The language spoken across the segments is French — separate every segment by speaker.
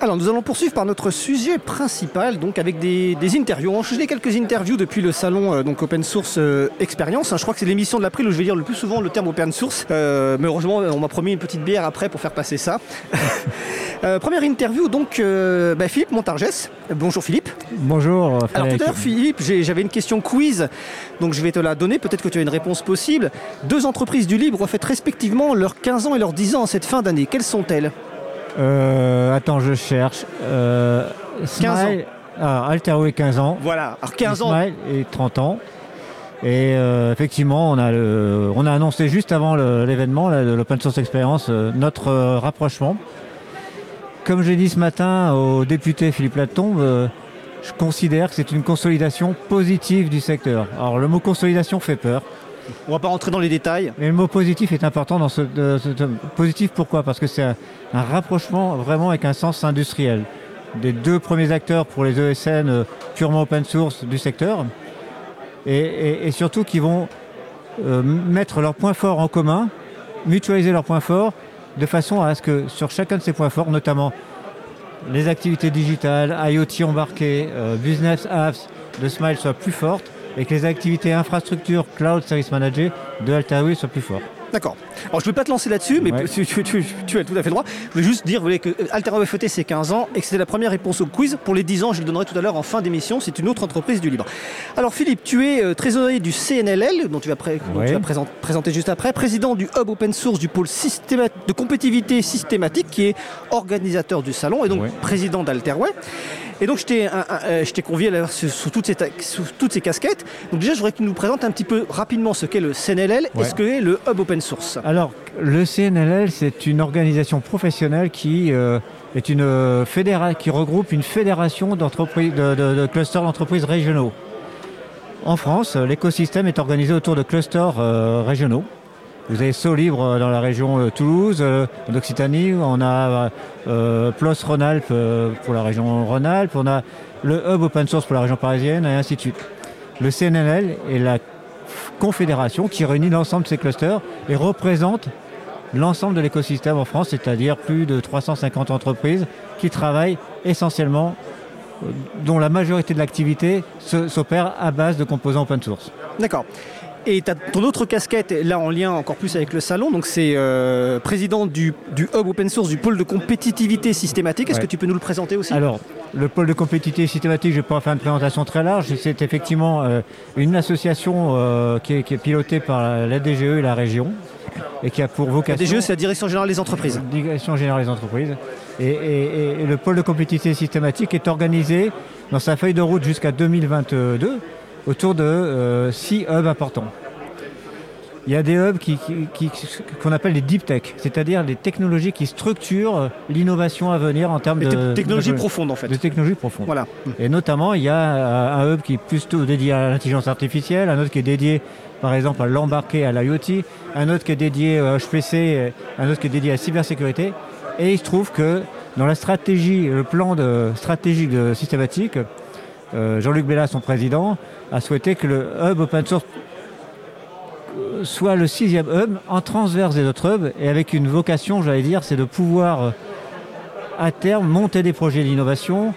Speaker 1: Alors nous allons poursuivre par notre sujet principal, donc avec des, interviews. On a quelques interviews depuis le salon euh, donc Open Source euh, Experience. Hein. je crois que c'est l'émission de l'April où je vais dire le plus souvent le terme Open Source. Euh, mais heureusement, on m'a promis une petite bière après pour faire passer ça. première interview, donc bah, Philippe Montargès. Bonjour Philippe.
Speaker 2: Bonjour.
Speaker 1: Alors tout à l'heure Philippe, j'avais une question quiz, donc je vais te la donner. Peut-être que tu as une réponse possible. Deux entreprises du libre ont fait respectivement leurs 15 ans et leurs 10 ans en cette fin d'année. Quelles sont-elles?
Speaker 2: Euh, attends, je cherche.
Speaker 1: Euh, 15 ans.
Speaker 2: Ah, Alterway 15 ans.
Speaker 1: Voilà, alors 15 ans.
Speaker 2: et 30 ans. Et euh, effectivement, on a, le, on a annoncé juste avant l'événement, l'Open Source Experience, euh, notre euh, rapprochement. Comme j'ai dit ce matin au député Philippe Latombe, je considère que c'est une consolidation positive du secteur. Alors le mot consolidation fait peur.
Speaker 1: On va pas rentrer dans les détails.
Speaker 2: Mais le mot positif est important dans ce, positif pourquoi? Parce que c'est un, rapprochement vraiment avec un sens industriel des deux premiers acteurs pour les ESN euh, purement open source du secteur et, surtout qui vont euh, mettre leurs points forts en commun, mutualiser leurs points forts de façon à ce que sur chacun de ces points forts, notamment les activités digitales, IoT embarqué, euh, business apps de Smile soient plus fortes et que les activités infrastructure, cloud, service manager de Altair soient plus fortes.
Speaker 1: D'accord. Alors je ne vais pas te lancer là-dessus, mais tu, as tout à fait le droit. Je voulais juste dire que Altera FET c'est 15 ans et que c'était la première réponse au quiz. Pour les 10 ans, je le donnerai tout à l'heure en fin d'émission. C'est une autre entreprise du libre. Alors Philippe, tu es euh, trésorier du CNLL, dont tu vas, présenter juste après, président du Hub Open Source du pôle de compétitivité systématique qui est organisateur du salon et donc président d'Alterway. Et donc je t'ai convié sous, toutes ces, toutes ces casquettes. Donc déjà, je voudrais que tu nous présentes un petit peu rapidement ce qu'est le CNLL et ce qu'est le Hub Open
Speaker 2: Alors, le CNLL, c'est une organisation professionnelle qui euh, est une euh, qui regroupe une fédération de, clusters d'entreprises régionaux. En France, l'écosystème est organisé autour de clusters régionaux. Vous avez Solibre dans la région Toulouse, d'Occitanie, on a PLOS Rhône-Alpes pour la région Rhône-Alpes, on a le Hub Open Source pour la région parisienne, et ainsi de suite. Le CNLL est la confédération qui réunit l'ensemble de ces clusters et représente l'ensemble de l'écosystème en France, c'est-à-dire plus de 350 entreprises qui travaillent essentiellement, euh, dont la majorité de l'activité s'opère à base de composants open source.
Speaker 1: D'accord. Et tu as ton autre casquette, là en lien encore plus avec le salon, donc c'est euh, président du, Hub Open Source, du pôle de compétitivité systématique. Est-ce que tu peux nous le présenter aussi?
Speaker 2: Alors, le pôle de compétitivité systématique, je ne vais pas faire une présentation très large. C'est effectivement euh, une association euh, qui, est, pilotée par la DGE et la région et qui a pour vocation.
Speaker 1: La DGE, c'est la Direction Générale des Entreprises.
Speaker 2: Direction Générale des Entreprises. Et, et le pôle de compétitivité systématique est organisé dans sa feuille de route jusqu'à 2022 autour de euh, six hubs importants. Il y a des hubs qu'on appelle les deep tech, c'est-à-dire des technologies qui structurent l'innovation à venir en termes de
Speaker 1: technologies profondes en fait.
Speaker 2: De technologies profondes.
Speaker 1: Voilà.
Speaker 2: Et notamment, il y a euh, un hub qui est plutôt dédié à l'intelligence artificielle, un autre qui est dédié, par exemple, à l'embarqué, à l'IoT, un autre qui est dédié à HPC, un autre qui est dédié à la cybersécurité. Et il se trouve que dans la stratégie, le plan de stratégique de systématique, Jean-Luc Bella, son président, a souhaité que le hub open source soit le sixième hub en transverse des autres hubs et avec une vocation, j'allais dire, c'est de pouvoir euh, à terme monter des projets d'innovation.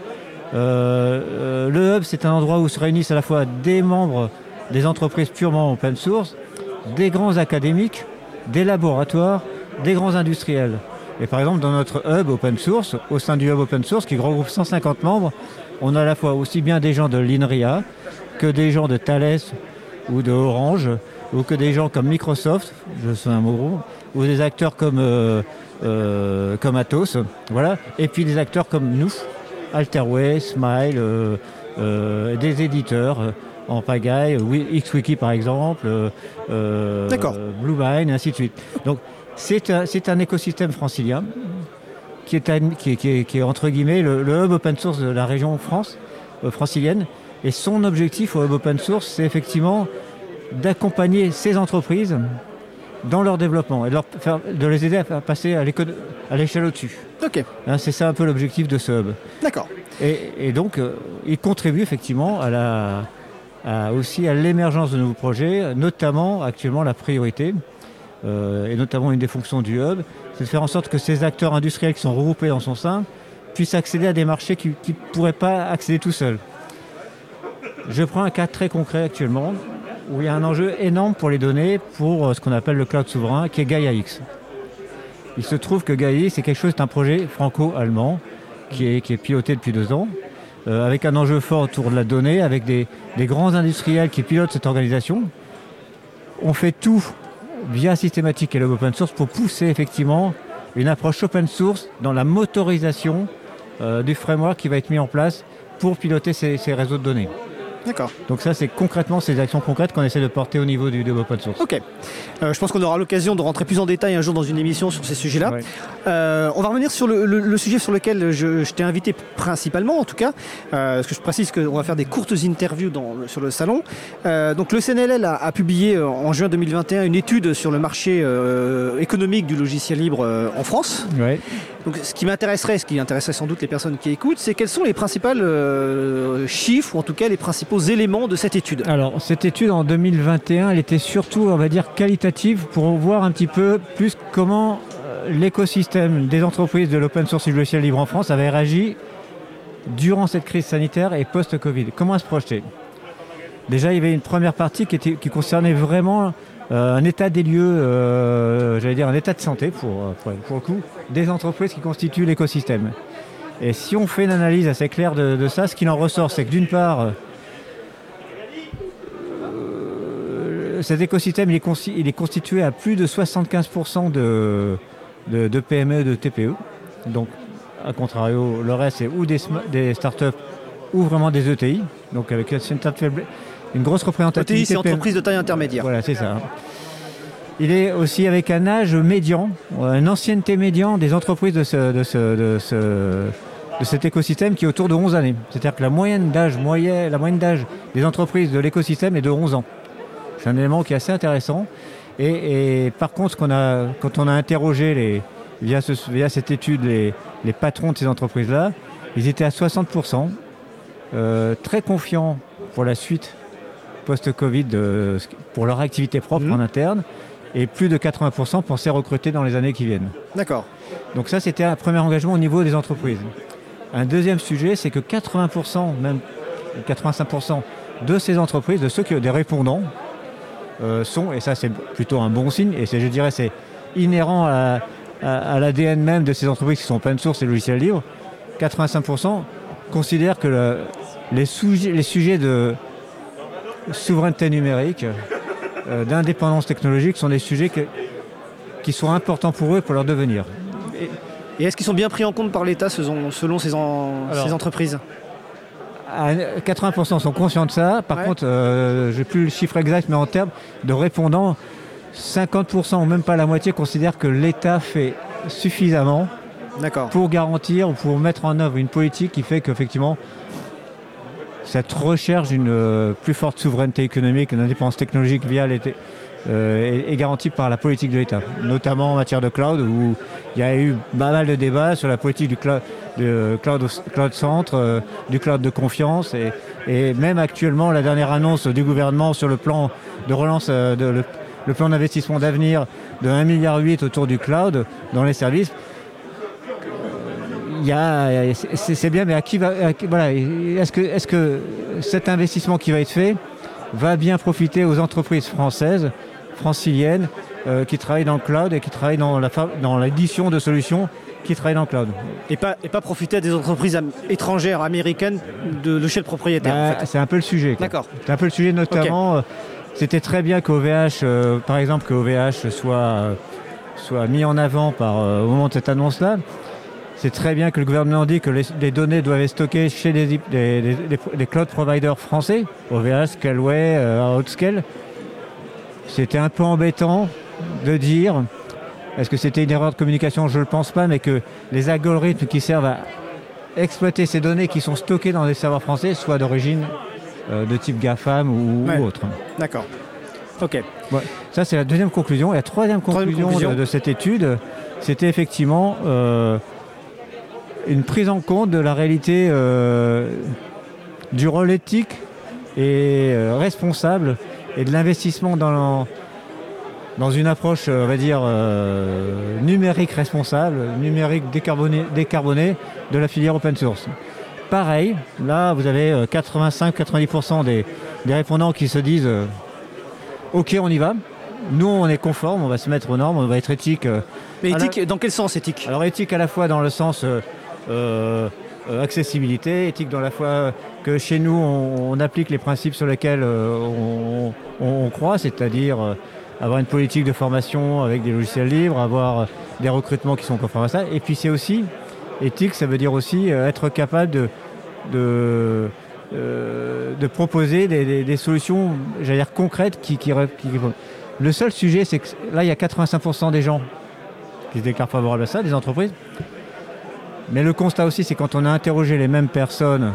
Speaker 2: Euh, euh, le hub, c'est un endroit où se réunissent à la fois des membres des entreprises purement open source, des grands académiques, des laboratoires, des grands industriels. Et par exemple, dans notre hub open source, au sein du hub open source qui regroupe 150 membres, on a à la fois aussi bien des gens de l'INRIA, que des gens de Thales ou de Orange, ou que des gens comme Microsoft, je sais un mot ou des acteurs comme, euh, euh, comme Atos, voilà, et puis des acteurs comme nous, Alterway, Smile, euh, des éditeurs en pagaille, XWiki par exemple, Bluevine, et ainsi de suite. Donc c'est un, un, écosystème francilien qui est, qui, qui est, entre guillemets le, le, hub open source de la région France, francilienne, et son objectif au Web Open Source, c'est effectivement d'accompagner ces entreprises dans leur développement et de, leur faire, de les aider à passer à l'échelle au-dessus.
Speaker 1: Ok.
Speaker 2: Hein, c'est ça un peu l'objectif de ce hub.
Speaker 1: D'accord.
Speaker 2: Et, donc, euh, il contribue effectivement à la, aussi à l'émergence de nouveaux projets, notamment actuellement la priorité, euh, et notamment une des fonctions du hub, c'est de faire en sorte que ces acteurs industriels qui sont regroupés dans son sein puissent accéder à des marchés qui ne pourraient pas accéder tout seuls. Je prends un cas très concret actuellement où il y a un enjeu énorme pour les données pour euh, ce qu'on appelle le cloud souverain qui est Gaia X. Il se trouve que Gaia c'est quelque chose, c'est un projet franco-allemand qui est, qui est piloté depuis deux ans, euh, avec un enjeu fort autour de la donnée, avec des, des grands industriels qui pilotent cette organisation. On fait tout via systématique et le open source pour pousser effectivement une approche open source dans la motorisation euh, du framework qui va être mis en place pour piloter ces réseaux de données.
Speaker 1: D'accord.
Speaker 2: Donc ça, c'est concrètement ces actions concrètes qu'on essaie de porter au niveau du, de open source.
Speaker 1: Ok. Euh, je pense qu'on aura l'occasion de rentrer plus en détail un jour dans une émission sur ces sujets-là.
Speaker 2: Ouais.
Speaker 1: Euh, on va revenir sur le, le- le sujet sur lequel je, je t'ai invité principalement, en tout cas, euh, parce que je précise qu'on va faire des courtes interviews dans, sur le salon. Donc le CNLL a, a publié en juin 2021 une étude sur le marché économique du logiciel libre en France.
Speaker 2: Ouais.
Speaker 1: Donc, ce qui m'intéresserait, ce qui intéresserait sans doute les personnes qui écoutent, c'est quels sont les principaux chiffres, ou en tout cas les principaux éléments de cette étude.
Speaker 2: Alors, cette étude en 2021, elle était surtout, on va dire, qualitative pour voir un petit peu plus comment euh, l'écosystème des entreprises de l'open source et du logiciel libre en France avait réagi durant cette crise sanitaire et post-Covid. Comment se projeter Déjà, il y avait une première partie qui, était, qui concernait vraiment euh, un état des lieux, euh, j'allais dire un état de santé pour, pour, pour le coup, des entreprises qui constituent l'écosystème. Et si on fait une analyse assez claire de, de ça, ce qu'il en ressort, c'est que d'une part, cet écosystème il est, consti- il est constitué à plus de 75% de, de, de PME, de TPE. Donc, à contrario, le reste, c'est ou des, startups ou vraiment des ETI. Donc, avec une, une grosse
Speaker 1: ETI,
Speaker 2: représentativité.
Speaker 1: c'est
Speaker 2: PME.
Speaker 1: entreprise de taille intermédiaire.
Speaker 2: Voilà, c'est ça. Il est aussi avec un âge médian, une ancienneté médian des entreprises de, ce, de, ce- de ce- de cet écosystème qui est autour de 11 années. C'est-à-dire que la moyenne d'âge moyenne, la moyenne d'âge des entreprises de l'écosystème est de 11 ans. C'est un élément qui est assez intéressant. Et, et par contre, a, quand on a interrogé les, via, ce- via cette étude les, les patrons de ces entreprises-là, ils étaient à 60%, euh, très confiants pour la suite post-Covid de- pour leur activité propre
Speaker 1: Mhm.
Speaker 2: en interne et plus de 80% pensaient recruter dans les années qui viennent.
Speaker 1: D'accord.
Speaker 2: Donc ça, c'était un premier engagement au niveau des entreprises. Un deuxième sujet, c'est que 80%, même 85% de ces entreprises, de ceux qui des répondants, euh, sont, et ça c'est plutôt un bon signe, et je dirais c'est inhérent à, à- à l'ADN même de ces entreprises qui sont open source et logiciels libres, 85% considèrent que le- les, sujets, les sujets de souveraineté numérique, euh, d'indépendance technologique sont des sujets que- qui sont importants pour eux et pour leur devenir.
Speaker 1: Et est-ce qu'ils sont bien pris en compte par l'État selon, selon ces, en-
Speaker 2: Alors,
Speaker 1: ces entreprises?
Speaker 2: À 80% sont conscients de ça. Par
Speaker 1: Ouais.
Speaker 2: contre, euh, je n'ai plus le chiffre exact, mais en termes de répondants, 50% ou même pas la moitié considèrent que l'État fait suffisamment pour garantir ou pour mettre en œuvre une politique qui fait qu'effectivement, cette recherche d'une euh, plus forte souveraineté économique, d'une indépendance technologique via l'État euh, est, est garantie par la politique de l'État, notamment en matière de cloud, où il y a eu pas mal de débats sur la politique du cloud, cloud, centre, euh, du cloud de confiance, et, même actuellement la dernière annonce du gouvernement sur le plan de relance, euh, le, plan d'investissement d'avenir de 1,8 milliard autour du cloud dans les services, c'est bien, mais à qui va, voilà, est-ce que cet investissement qui va être fait va bien profiter aux entreprises françaises, franciliennes, euh, qui travaillent dans le cloud et qui travaillent dans la, fa- dans l'édition de solutions qui travaillent dans le cloud.
Speaker 1: Et pas, et pas profiter à des entreprises am- étrangères, américaines, de l'échelle propriétaire. en
Speaker 2: Bah,
Speaker 1: fait.
Speaker 2: C'est un peu le sujet.
Speaker 1: D'accord.
Speaker 2: C'est un peu le sujet, notamment. euh, C'était très bien qu'OVH, euh, par exemple, que OVH soit, euh, soit mis en avant par, au moment de cette annonce-là. C'est très bien que le gouvernement dit que les, les données doivent être stockées chez des cloud providers français, OVH, Scaleway, Outscale. C'était un peu embêtant de dire, est-ce que c'était une erreur de communication Je ne le pense pas, mais que les algorithmes qui servent à exploiter ces données qui sont stockées dans des serveurs français soient d'origine euh, de type GAFAM ou, autre.
Speaker 1: D'accord. Ok.
Speaker 2: Ça, c'est la deuxième conclusion. Et la troisième
Speaker 1: Troisième
Speaker 2: conclusion. De, de cette étude, c'était effectivement euh, une prise en compte de la réalité euh, du rôle éthique et responsable et de l'investissement dans, dans une approche, on va dire, numérique responsable, numérique décarboné, décarboné de la filière open source. Pareil, là, vous avez 85-90% des, des, répondants qui se disent OK, on y va. Nous, on est conforme, on va se mettre aux normes, on va être éthique.
Speaker 1: Mais éthique, dans quel sens éthique?
Speaker 2: Alors éthique à la fois dans le sens euh, accessibilité, éthique dans la foi que chez nous on, applique les principes sur lesquels euh, on, croit, c'est-à-dire euh, avoir une politique de formation avec des logiciels libres, avoir des recrutements qui sont conformes à ça. Et puis c'est aussi, éthique, ça veut dire aussi être capable de, proposer des, solutions, j'allais dire concrètes qui, qui, Le seul sujet, c'est que là, il y a 85% des gens qui se déclarent favorables à ça, des entreprises. Mais le constat aussi, c'est quand on a interrogé les mêmes personnes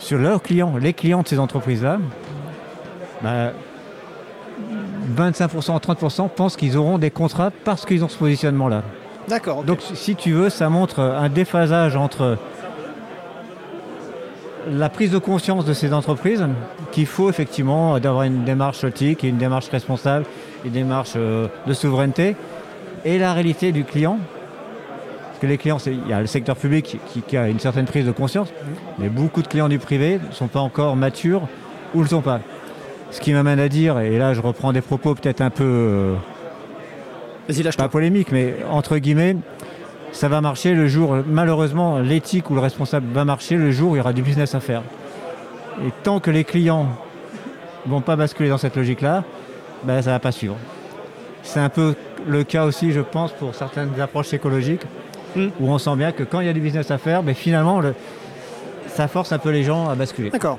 Speaker 2: sur leurs clients, les clients de ces entreprises-là, 25%, bah, 30% pensent qu'ils auront des contrats parce qu'ils ont ce positionnement-là.
Speaker 1: D'accord.
Speaker 2: Donc si tu veux, ça montre un déphasage entre la prise de conscience de ces entreprises qu'il faut effectivement d'avoir une démarche éthique une démarche responsable, une démarche euh, de souveraineté, et la réalité du client que les clients, il y a le secteur public qui, a une certaine prise de conscience, mais beaucoup de clients du privé ne sont pas encore matures ou ne le sont pas. Ce qui m'amène à dire, et là je reprends des propos peut-être un peu euh, pas polémiques, mais entre guillemets, ça va marcher le jour, malheureusement, l'éthique ou le responsable va marcher le jour où il y aura du business à faire. Et tant que les clients ne vont pas basculer dans cette logique-là, ben, ça ne va pas suivre. C'est un peu le cas aussi, je pense, pour certaines approches écologiques où on sent bien que quand il y a du business à faire, mais finalement, ça force un peu les gens à basculer.
Speaker 1: D'accord.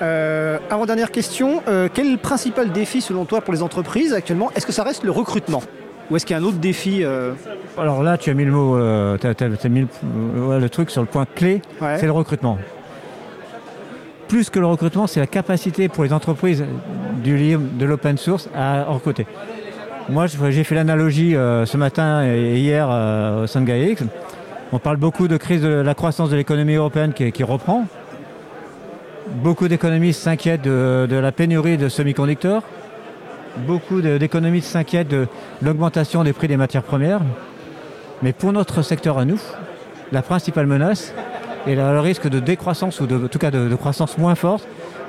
Speaker 1: Euh, avant-dernière question, euh, quel est le principal défi selon toi pour les entreprises actuellement? Est-ce que ça reste le recrutement? Ou est-ce qu'il y a un autre défi euh?
Speaker 2: Alors là, tu as mis le mot, tu as, mis le, truc sur le point clé, c'est le recrutement. Plus que le recrutement, c'est la capacité pour les entreprises du de l'open source à recruter. Moi, j'ai fait l'analogie euh, ce matin et hier euh, au GAIX. On parle beaucoup de crise de la croissance de l'économie européenne qui, reprend. Beaucoup d'économistes s'inquiètent de, la pénurie de semi-conducteurs. Beaucoup d'économistes s'inquiètent de l'augmentation des prix des matières premières. Mais pour notre secteur à nous, la principale menace est le risque de décroissance ou en tout cas de croissance moins forte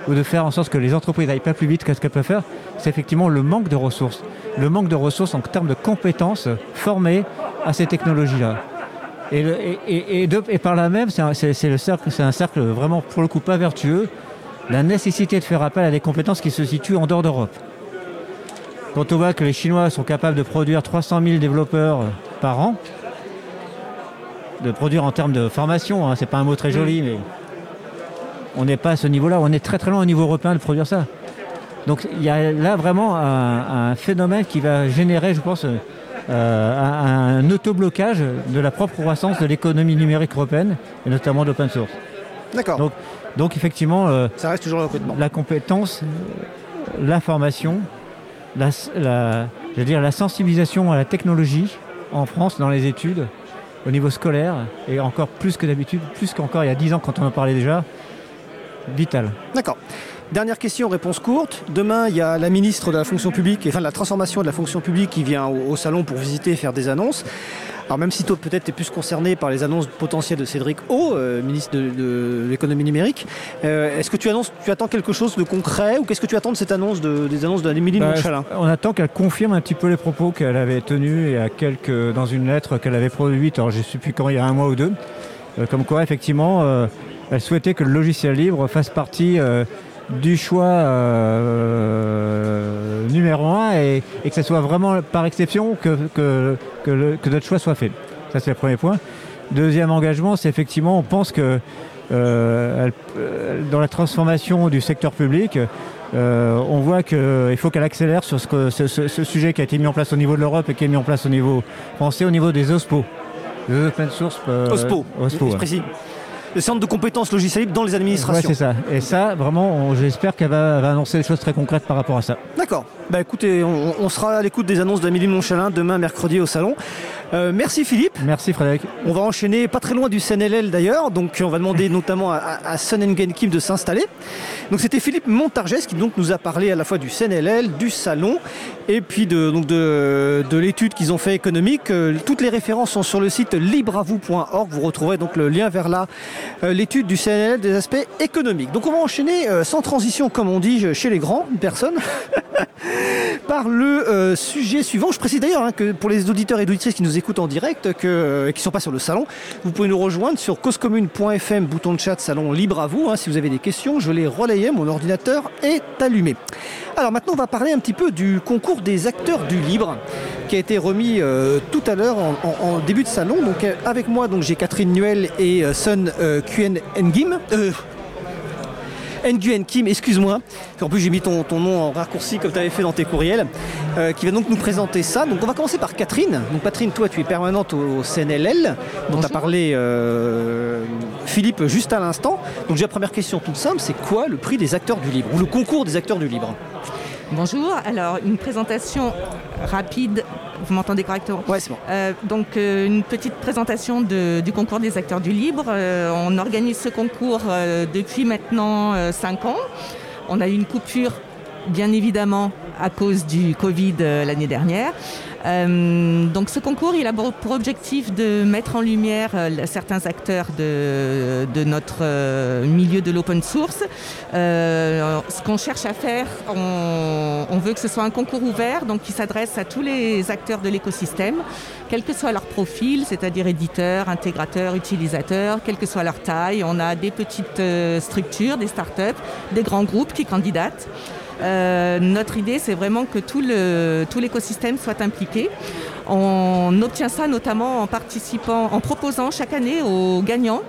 Speaker 2: ou de faire en sorte que les entreprises n'aillent pas plus vite qu'est-ce qu'elles peuvent faire, c'est effectivement le manque de ressources. Le manque de ressources en termes de compétences formées à ces technologies-là. Et, et, par là même, c'est un, cercle, un cercle vraiment pour le coup pas vertueux, la nécessité de faire appel à des compétences qui se situent en dehors d'Europe. Quand on voit que les Chinois sont capables de produire 300 000 développeurs par an, de produire en termes de formation, hein, c'est pas un mot très joli, mais on n'est pas à ce niveau-là, on est très très loin au niveau européen de produire ça. Donc il y a là vraiment un, phénomène qui va générer, je pense, euh, un, autoblocage de la propre croissance de l'économie numérique européenne, et notamment de l'open source.
Speaker 1: D'accord.
Speaker 2: Donc, effectivement, euh,
Speaker 1: ça reste toujours le recrutement.
Speaker 2: La compétence, la formation, la, dire, la sensibilisation à la technologie en France dans les études, au niveau scolaire, et encore plus que d'habitude, plus qu'encore il y a 10 ans quand on en parlait déjà, vital.
Speaker 1: D'accord. Dernière question, réponse courte. Demain, il y a la ministre de la fonction publique, enfin de la transformation de la fonction publique qui vient au, salon pour visiter et faire des annonces. Alors même si toi peut-être tu es plus concerné par les annonces potentielles de Cédric O, euh, ministre de, l'économie numérique, euh, est-ce que tu, annonces, tu attends quelque chose de concret ou qu'est-ce que tu attends de cette annonce de, des annonces d'Amélie bah, Montchalin?
Speaker 2: On attend qu'elle confirme un petit peu les propos qu'elle avait tenus et à quelques, dans une lettre qu'elle avait produite, alors je ne sais plus quand, il y a un mois ou deux, euh, comme quoi effectivement elle souhaitait que le logiciel libre fasse partie euh, du choix euh, numéro un et, que ce soit vraiment par exception que, que, notre choix soit fait. Ça, c'est le premier point. Deuxième engagement, c'est effectivement, on pense que euh, dans la transformation du secteur public, on voit qu'il faut qu'elle accélère sur ce, sujet qui a été mis en place au niveau de l'Europe et qui est mis en place au niveau français, au niveau des OSPO.
Speaker 1: Les open source. OSPO. OSPO précis le centre de compétences logicielles dans les administrations.
Speaker 2: c'est ça. Et ça, vraiment, j'espère qu'elle va, annoncer des choses très concrètes par rapport à ça.
Speaker 1: D'accord. Bah écoutez, on, sera à l'écoute des annonces d'Amélie Monchalin demain mercredi au salon. Euh, merci Philippe.
Speaker 2: Merci Frédéric.
Speaker 1: On va enchaîner pas très loin du CNLL d'ailleurs, donc on va demander notamment à, à Sun Kim de s'installer. Donc c'était Philippe Montargès qui donc nous a parlé à la fois du CNLL, du salon et puis de, donc de, de l'étude qu'ils ont fait économique. Euh, toutes les références sont sur le site libravou.org. Vous retrouverez donc le lien vers là, euh, l'étude du CNLL des aspects économiques. Donc on va enchaîner sans transition, comme on dit chez les grands personnes, par le sujet suivant. Je précise d'ailleurs hein, que pour les auditeurs et auditrices qui nous écoutent en direct, que, euh, qui ne sont pas sur le salon, vous pouvez nous rejoindre sur causecommune.fm, bouton de chat, salon libre à vous. Hein, si vous avez des questions, je les relayais, mon ordinateur est allumé. Alors maintenant, on va parler un petit peu du concours des acteurs du libre qui a été remis euh, tout à l'heure en, début de salon. Donc euh, avec moi, donc j'ai Catherine Nuel et Sun Quen Ngim. Nguyen Kim, excuse-moi. En plus, j'ai mis ton, nom en raccourci comme tu avais fait dans tes courriels, euh, qui va donc nous présenter ça. Donc, on va commencer par Catherine. Donc, Catherine, toi, tu es permanente au CNLL, dont a parlé euh, Philippe juste à l'instant. Donc, j'ai la première question toute simple c'est quoi le prix des acteurs du libre ou le concours des acteurs du libre
Speaker 3: Bonjour, alors une présentation rapide, vous m'entendez correctement
Speaker 1: Oui, c'est bon.
Speaker 3: Euh, donc euh, une petite présentation du concours des acteurs du libre. Euh, on organise ce concours depuis maintenant 5 ans. On a eu une coupure, bien évidemment, à cause du Covid l'année dernière. Euh, donc ce concours, il a pour objectif de mettre en lumière euh, certains acteurs de, notre euh, milieu de l'open source. ce qu'on cherche à faire, on, veut que ce soit un concours ouvert, donc qui s'adresse à tous les acteurs de l'écosystème, quel que soit leur profil, c'est-à-dire éditeurs, intégrateurs, utilisateurs, quelle que soit leur taille. On a des petites structures, des startups, des grands groupes qui candidatent. Euh, notre idée, c'est vraiment que tout l'écosystème soit impliqué. On obtient ça notamment en participant, en proposant chaque année aux gagnants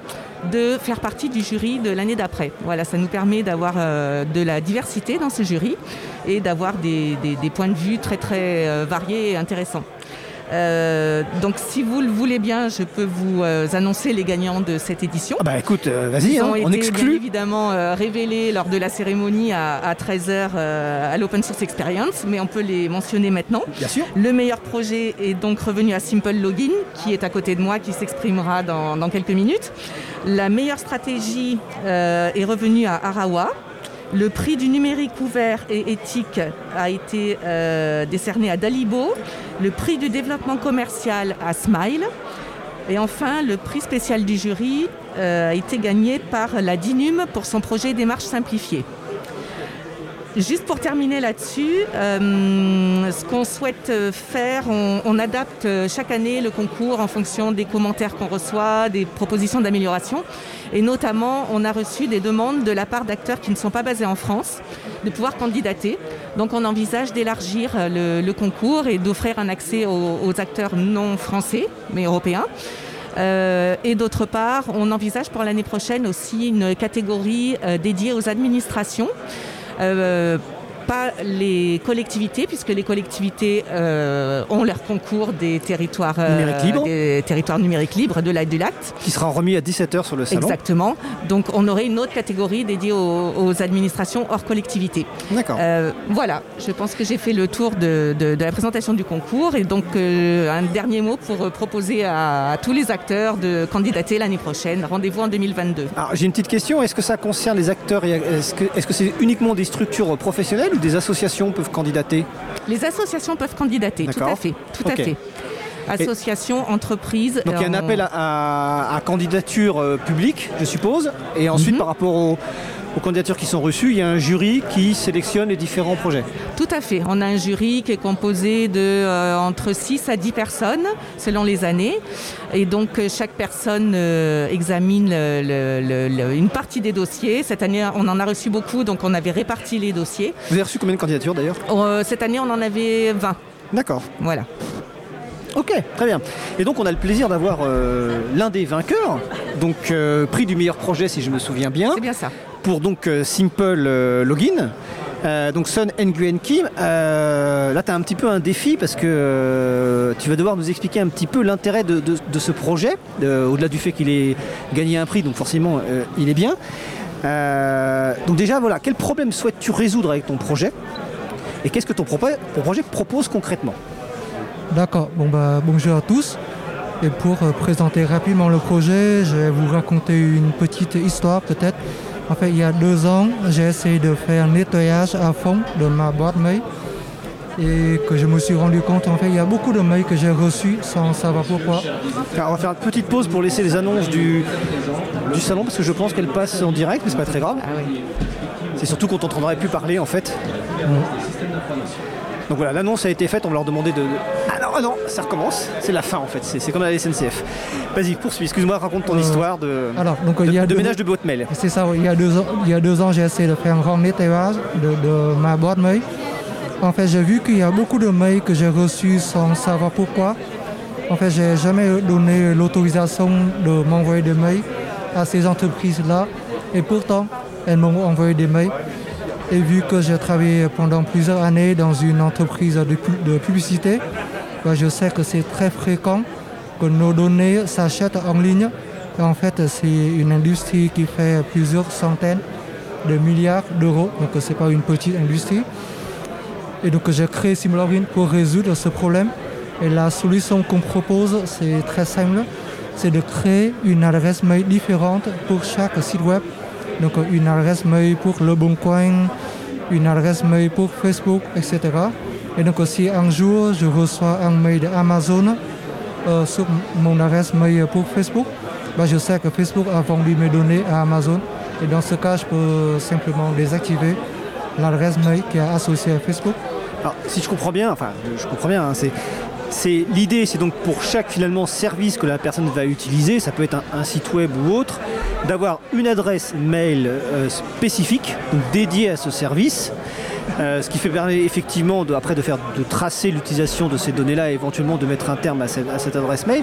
Speaker 3: de faire partie du jury de l'année d'après. Voilà, ça nous permet d'avoir euh, de la diversité dans ce jury et d'avoir des, points de vue très très euh, variés et intéressants. Euh, donc si vous le voulez bien, je peux vous euh, annoncer les gagnants de cette édition.
Speaker 1: Ah bah écoute, euh, vas-y, hein, on exclut.
Speaker 3: Bien évidemment révélés lors de la cérémonie à, 13h à l'Open Source Experience, mais on peut les mentionner maintenant.
Speaker 1: Bien sûr.
Speaker 3: Le meilleur projet est donc revenu à Simple Login, qui est à côté de moi, qui s'exprimera dans, dans, quelques minutes. La meilleure stratégie est revenue à Arawa, le prix du numérique ouvert et éthique a été euh, décerné à Dalibo, le prix du développement commercial à Smile, et enfin le prix spécial du jury euh, a été gagné par la DINUM pour son projet démarche simplifiée. Juste pour terminer là-dessus, euh, ce qu'on souhaite faire, on, adapte chaque année le concours en fonction des commentaires qu'on reçoit, des propositions d'amélioration. Et notamment, on a reçu des demandes de la part d'acteurs qui ne sont pas basés en France de pouvoir candidater. Donc on envisage d'élargir le, concours et d'offrir un accès aux, acteurs non français, mais européens. Euh, et d'autre part, on envisage pour l'année prochaine aussi une catégorie euh, dédiée aux administrations euh, pas les collectivités, puisque les collectivités euh, ont leur concours des territoires,
Speaker 1: euh, numériques libres.
Speaker 3: des territoires numériques libres de du lac.
Speaker 1: Qui sera remis à 17h sur le salon.
Speaker 3: Exactement. Donc on aurait une autre catégorie dédiée aux, administrations hors collectivité.
Speaker 1: D'accord.
Speaker 3: voilà, je pense que j'ai fait le tour de, la présentation du concours et donc un dernier mot pour proposer à, tous les acteurs de candidater l'année prochaine. Rendez-vous en 2022.
Speaker 1: Alors j'ai une petite question, est-ce que ça concerne les acteurs Est-ce que c'est -ce uniquement des structures professionnelles des associations peuvent candidater?
Speaker 3: Les associations peuvent candidater, tout à fait. Tout à fait. Associations, entreprises.
Speaker 1: Donc il y a un appel à, candidature euh, publique, je suppose. Et ensuite, mhm. par rapport aux, candidatures qui sont reçues, il y a un jury qui sélectionne les différents projets.
Speaker 3: Tout à fait. On a un jury qui est composé de euh, entre 6 à 10 personnes selon les années. Et donc euh, chaque personne examine une partie des dossiers. Cette année, on en a reçu beaucoup, donc on avait réparti les dossiers.
Speaker 1: Vous avez reçu combien de candidatures d'ailleurs?
Speaker 3: Cette année, on en avait 20.
Speaker 1: D'accord.
Speaker 3: Voilà.
Speaker 1: Ok, très bien. Et donc on a le plaisir d'avoir euh, l'un des vainqueurs, donc euh, prix du meilleur projet si je me souviens bien.
Speaker 3: C'est bien ça.
Speaker 1: Pour donc euh, Simple Login. donc Sun Nguyen Kim, là tu as un petit peu un défi parce que tu vas devoir nous expliquer un petit peu l'intérêt de, ce projet, au-delà du fait qu'il ait gagné un prix, donc forcément il est bien. donc déjà voilà, quel problème souhaites-tu résoudre avec ton projet et qu'est-ce que ton, ton projet propose concrètement?
Speaker 4: D'accord, bon bah bonjour à tous. Et pour présenter rapidement le projet, je vais vous raconter une petite histoire peut-être. En fait, il y a deux ans, j'ai essayé de faire un nettoyage à fond de ma boîte mail et que je me suis rendu compte, en fait, il y a beaucoup de mails que j'ai reçus sans savoir pourquoi.
Speaker 1: on va faire une petite pause pour laisser les annonces du, du salon parce que je pense qu'elles passent en direct, mais c'est pas très grave. Ah c'est surtout qu'on t'entendrait plus parler en fait. Donc voilà, l'annonce a été faite, on va leur demander de. Ah non, ça recommence, c'est la fin en fait, c'est comme à la SNCF. Vas-y, poursuis, excuse-moi, raconte ton euh, histoire de,
Speaker 4: alors, donc, il y a
Speaker 1: de ménage de boîte mail.
Speaker 4: C'est ça, il y a deux ans, il y a deux ans j'ai essayé de faire un grand nettoyage de ma boîte mail. En fait, j'ai vu qu'il y a beaucoup de mails que j'ai reçus sans savoir pourquoi. En fait, j'ai jamais donné l'autorisation de m'envoyer des mails à ces entreprises-là. Et pourtant, elles m'ont envoyé des mails. Et vu que j'ai travaillé pendant plusieurs années dans une entreprise de, publicité, je sais que c'est très fréquent que nos données s'achètent en ligne. en fait, c'est une industrie qui fait plusieurs centaines de milliards d'euros, donc ce n'est pas une petite industrie. Et donc j'ai créé Simlogin pour résoudre ce problème. Et la solution qu'on propose, c'est très simple. C'est de créer une adresse mail différente pour chaque site web. Donc une adresse mail pour Le Bon Coin, une adresse mail pour Facebook, etc. Et donc si un jour je reçois un mail d'Amazon euh, sur mon adresse mail pour Facebook, bah, je sais que Facebook a vendu mes données à Amazon. Et dans ce cas, je peux simplement désactiver l'adresse mail qui est associée à Facebook.
Speaker 1: Alors, si je comprends bien, enfin, je comprends bien, hein, c'est l'idée, c'est donc pour chaque finalement service que la personne va utiliser, ça peut être un, site web ou autre, d'avoir une adresse mail euh, spécifique, donc dédiée à ce service. Euh, ce qui fait permet effectivement de, après de tracer l'utilisation de ces données-là et éventuellement de mettre un terme à cette, adresse mail.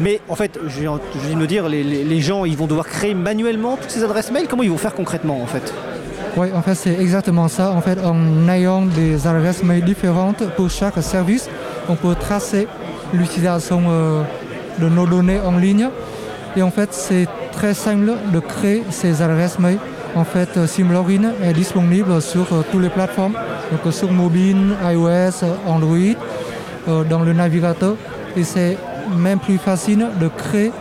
Speaker 1: Mais en fait, je viens, de me dire, les, les, gens, ils vont devoir créer manuellement toutes ces adresses mail? Comment ils vont faire concrètement en fait?
Speaker 4: Oui, en fait, c'est exactement ça. En fait, en ayant des adresses mail différentes pour chaque service, on peut tracer l'utilisation euh, de nos données en ligne. Et en fait, c'est très simple de créer ces adresses mail. En fait, euh, SimLogin est disponible sur euh, toutes les plateformes, donc sur mobile, iOS, Android, dans le navigateur. Et c'est même plus facile de créer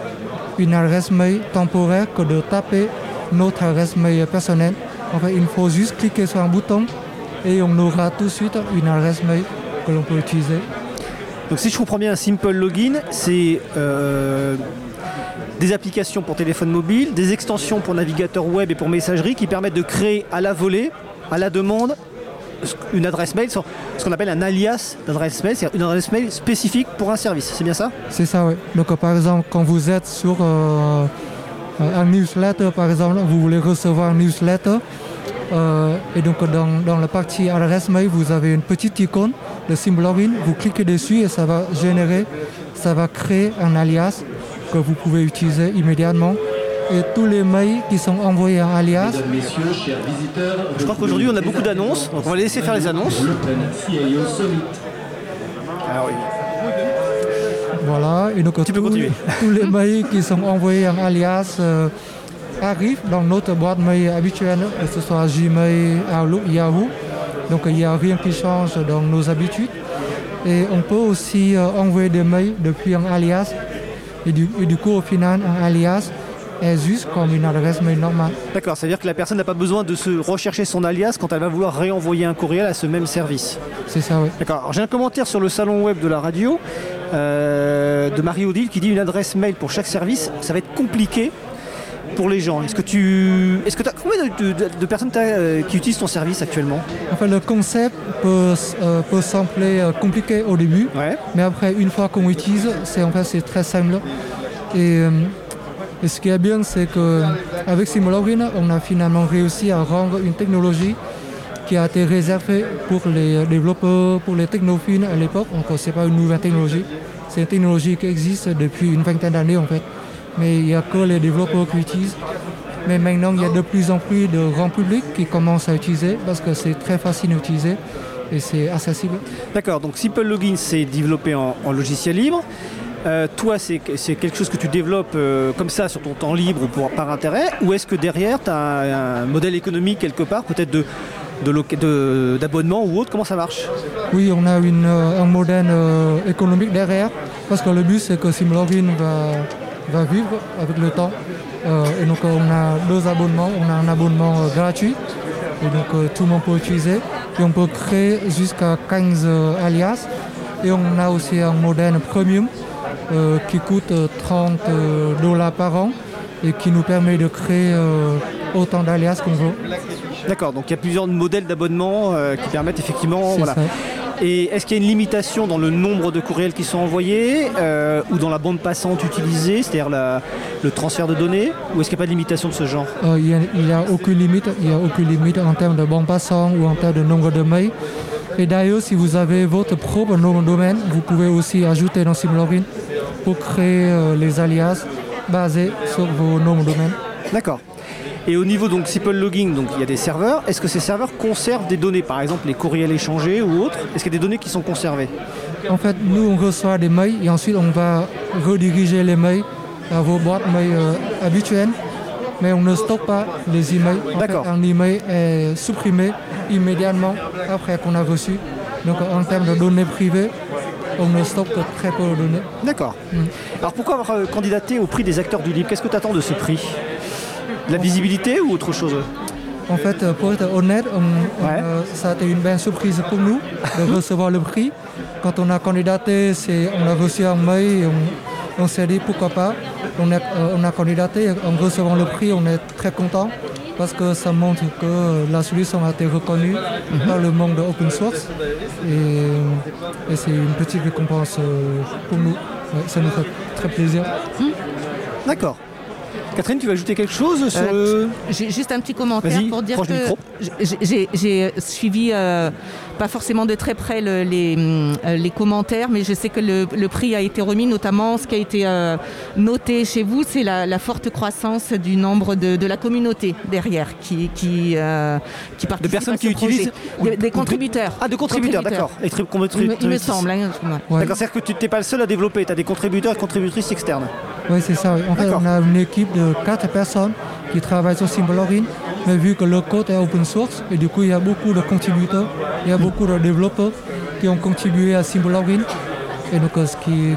Speaker 4: une adresse mail temporaire que de taper notre adresse mail personnelle il faut juste cliquer sur un bouton et on aura tout de suite une adresse mail que l'on peut utiliser.
Speaker 1: Donc si je comprends bien, un Simple Login, c'est euh, des applications pour téléphone mobile, des extensions pour navigateur web et pour messagerie qui permettent de créer à la volée, à la demande, une adresse mail, ce qu'on appelle un alias d'adresse mail, c'est une adresse mail spécifique pour un service. C'est bien ça?
Speaker 4: C'est ça, oui. Donc par exemple, quand vous êtes sur euh, un newsletter, par exemple, vous voulez recevoir un newsletter, euh, et donc dans, la partie adresse mail, vous avez une petite icône de SimLogin. Vous cliquez dessus et ça va générer, ça va créer un alias que vous pouvez utiliser immédiatement. Et tous les mails qui sont envoyés en alias.
Speaker 1: Je crois qu'aujourd'hui on a beaucoup d'annonces, donc on va laisser faire les annonces.
Speaker 4: Alors, Voilà, et donc
Speaker 1: tu peux continuer.
Speaker 4: tous les mails qui sont envoyés en alias. Euh, arrive dans notre boîte mail habituelle, que ce soit Gmail, Outlook, Yahoo. Donc il n'y a rien qui change dans nos habitudes. Et on peut aussi euh, envoyer des mails depuis un alias. Et du, coup, au final, un alias est juste comme une adresse mail normale.
Speaker 1: D'accord, c'est-à-dire que la personne n'a pas besoin de se rechercher son alias quand elle va vouloir réenvoyer un courriel à ce même service.
Speaker 4: C'est ça, oui.
Speaker 1: D'accord. J'ai un commentaire sur le salon web de la radio euh, de Marie-Odile qui dit une adresse mail pour chaque service, ça va être compliqué pour les gens Est-ce que tu. Est-ce que tu as combien de, personnes euh, qui utilisent ton service actuellement?
Speaker 4: Enfin, le concept peut, euh, peut sembler euh, compliqué au début, mais après, une fois qu'on utilise, c'est en fait c'est très simple. Et, ce qui est bien, c'est qu'avec Simulogin, on a finalement réussi à rendre une technologie qui a été réservée pour les développeurs, pour les technophiles à l'époque. Donc, ce n'est pas une nouvelle technologie. C'est une technologie qui existe depuis une vingtaine d'années en fait mais il n'y a que les développeurs qui utilisent. Mais maintenant, il y a de plus en plus de grand public qui commencent à utiliser parce que c'est très facile à utiliser et c'est accessible.
Speaker 1: D'accord, donc Simple Login, c'est développé en, logiciel libre. Euh, toi, c'est quelque chose que tu développes euh, comme ça sur ton temps libre ou par intérêt Ou est-ce que derrière, tu as un, modèle économique quelque part, peut-être de, d'abonnement ou autre? Comment ça marche?
Speaker 4: Oui, on a une, un modèle économique derrière, parce que le but c'est que SimLogin va, va vivre avec le temps. et donc on a deux abonnements, on a un abonnement gratuit, et donc tout le monde peut utiliser, et on peut créer jusqu'à 15 alias, et on a aussi un modèle premium qui coûte 30 dollars par an et qui nous permet de créer autant d'alias qu'on veut.
Speaker 1: D'accord, donc il y a plusieurs modèles d'abonnement euh, qui permettent effectivement. Et est-ce qu'il y a une limitation dans le nombre de courriels qui sont envoyés euh, ou dans la bande passante utilisée, c'est-à-dire le transfert de données, ou est-ce qu'il n'y a pas de limitation de ce genre?
Speaker 4: Euh, Il n'y a, aucune limite, il y a aucune limite en termes de bande passante ou en termes de nombre de mails. Et d'ailleurs, si vous avez votre propre nom de domaine, vous pouvez aussi ajouter dans SimLogin pour créer les alias basés sur vos noms de domaine.
Speaker 1: D'accord. Et au niveau donc Simple Logging, donc il y a des serveurs. Est-ce que ces serveurs conservent des données, par exemple les courriels échangés ou autres? Est-ce qu'il y a des données qui sont conservées?
Speaker 4: En fait, nous on reçoit des mails et ensuite on va rediriger les mails à vos boîtes mails euh, habituelles. Mais on ne stocke pas les emails.
Speaker 1: D'accord.
Speaker 4: un email est supprimé immédiatement après qu'on a reçu. Donc en termes de données privées, on ne stocke très peu de données.
Speaker 1: D'accord. Mm. Alors pourquoi avoir euh, candidaté au prix des acteurs du libre Qu'est-ce que tu attends de ce prix? La visibilité ou autre chose
Speaker 4: En fait, euh, pour être honnête, euh, ça a été une belle surprise pour nous de recevoir le prix. Quand on a candidaté, on a reçu un mail et on, s'est dit pourquoi pas. On a, euh, on a candidaté en recevant le prix, on est très content parce que ça montre que la solution a été reconnue mhm. par le monde de open source et, c'est une petite récompense pour nous. ça nous fait très plaisir.
Speaker 1: D'accord. Catherine, tu vas ajouter quelque chose sur
Speaker 3: euh, J'ai juste un petit commentaire pour dire que j'ai suivi euh, pas forcément de très près euh, les, commentaires, mais je sais que le, prix a été remis, notamment ce qui a été noté chez vous, c'est la, forte croissance du nombre de, la communauté derrière qui, qui, qui
Speaker 1: De personnes qui utilisent
Speaker 3: des, contributeurs.
Speaker 1: Ah, de contributeurs, d'accord.
Speaker 3: Il, me semble. Hein,
Speaker 1: d'accord, c'est-à-dire que tu n'es pas le seul à développer, tu as des contributeurs et contributrices externes.
Speaker 4: Oui, c'est ça. En fait, on a une équipe de quatre personnes qui travaillent sur Symbologin, mais vu que le code est open source, et du coup, il y a beaucoup de contributeurs, il y a beaucoup de développeurs qui ont contribué à Symbologin, et donc ce qui,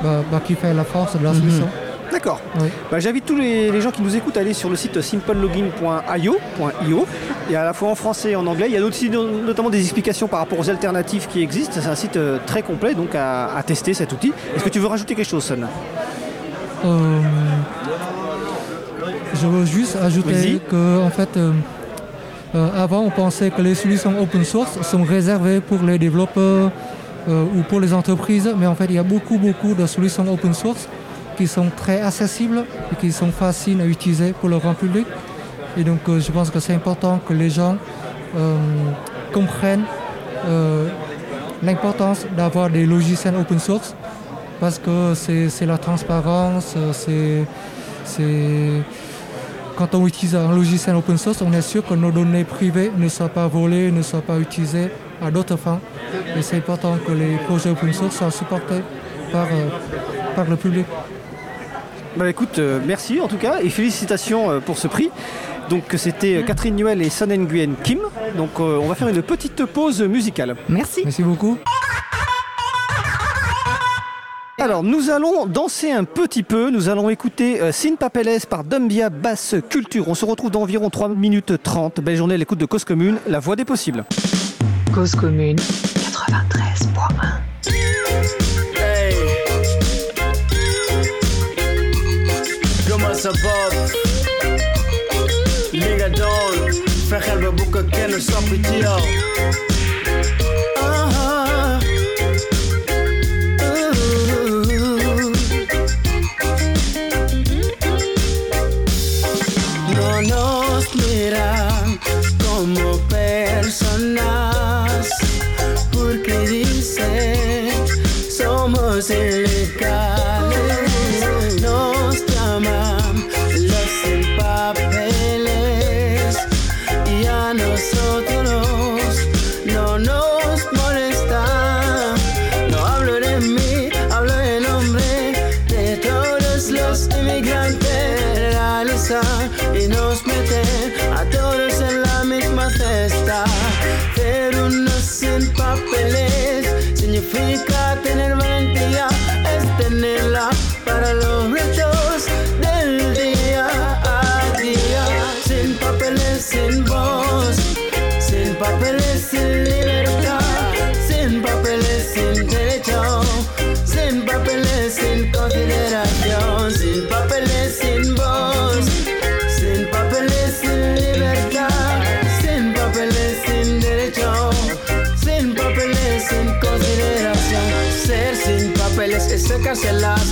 Speaker 4: bah, bah, qui fait la force de la mhm. solution.
Speaker 1: D'accord. Bah, j'invite tous les, gens qui nous écoutent à aller sur le site simplelogin.io, et à la fois en français et en anglais. Il y a aussi notamment des explications par rapport aux alternatives qui existent. C'est un site euh, très complet donc à, à tester cet outil. Est-ce que tu veux rajouter quelque chose, Son
Speaker 4: euh, je veux juste ajouter que en fait, euh, euh, avant on pensait que les solutions open source sont réservées pour les développeurs ou pour les entreprises, mais en fait il y a beaucoup beaucoup de solutions open source qui sont très accessibles et qui sont faciles à utiliser pour le grand public. Et donc je pense que c'est important que les gens comprennent l'importance d'avoir des logiciels open source parce que c'est la transparence, c'est quand on utilise un logiciel open source, on est sûr que nos données privées ne soient pas volées, ne soient pas utilisées à d'autres fins. Et c'est important que les projets open source soient supportés par, euh, par le public.
Speaker 1: Bah écoute, euh, merci en tout cas et félicitations euh, pour ce prix. Donc c'était Catherine Nuel et Son Nguyen Kim. Donc on va faire une petite pause musicale.
Speaker 3: Merci.
Speaker 4: Merci beaucoup.
Speaker 1: Alors, nous allons danser un petit peu. Nous allons écouter euh, Sin Papeles par Dumbia Basse Culture. On se retrouve dans environ 3 minutes 30. Belle journée à l'écoute de Cause Commune, la voix des possibles.
Speaker 5: Cause Commune 93.1 Hey Comment ça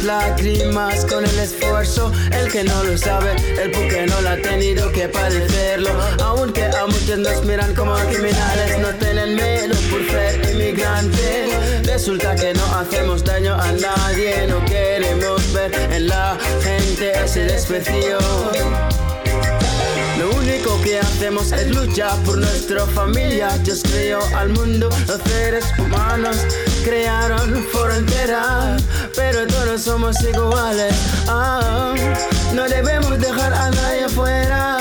Speaker 6: lágrimas con el esfuerzo. El que no lo sabe, el porque no lo ha tenido que padecerlo. Aunque a muchos nos miran como criminales, no tienen miedo por ser inmigrantes. Resulta que no hacemos daño a nadie, no queremos ver en la gente ese desprecio. Lo único que hacemos es luchar por nuestra familia. Dios creó al mundo, los seres humanos crearon fronteras, pero todos somos iguales. Ah, no debemos dejar a nadie afuera.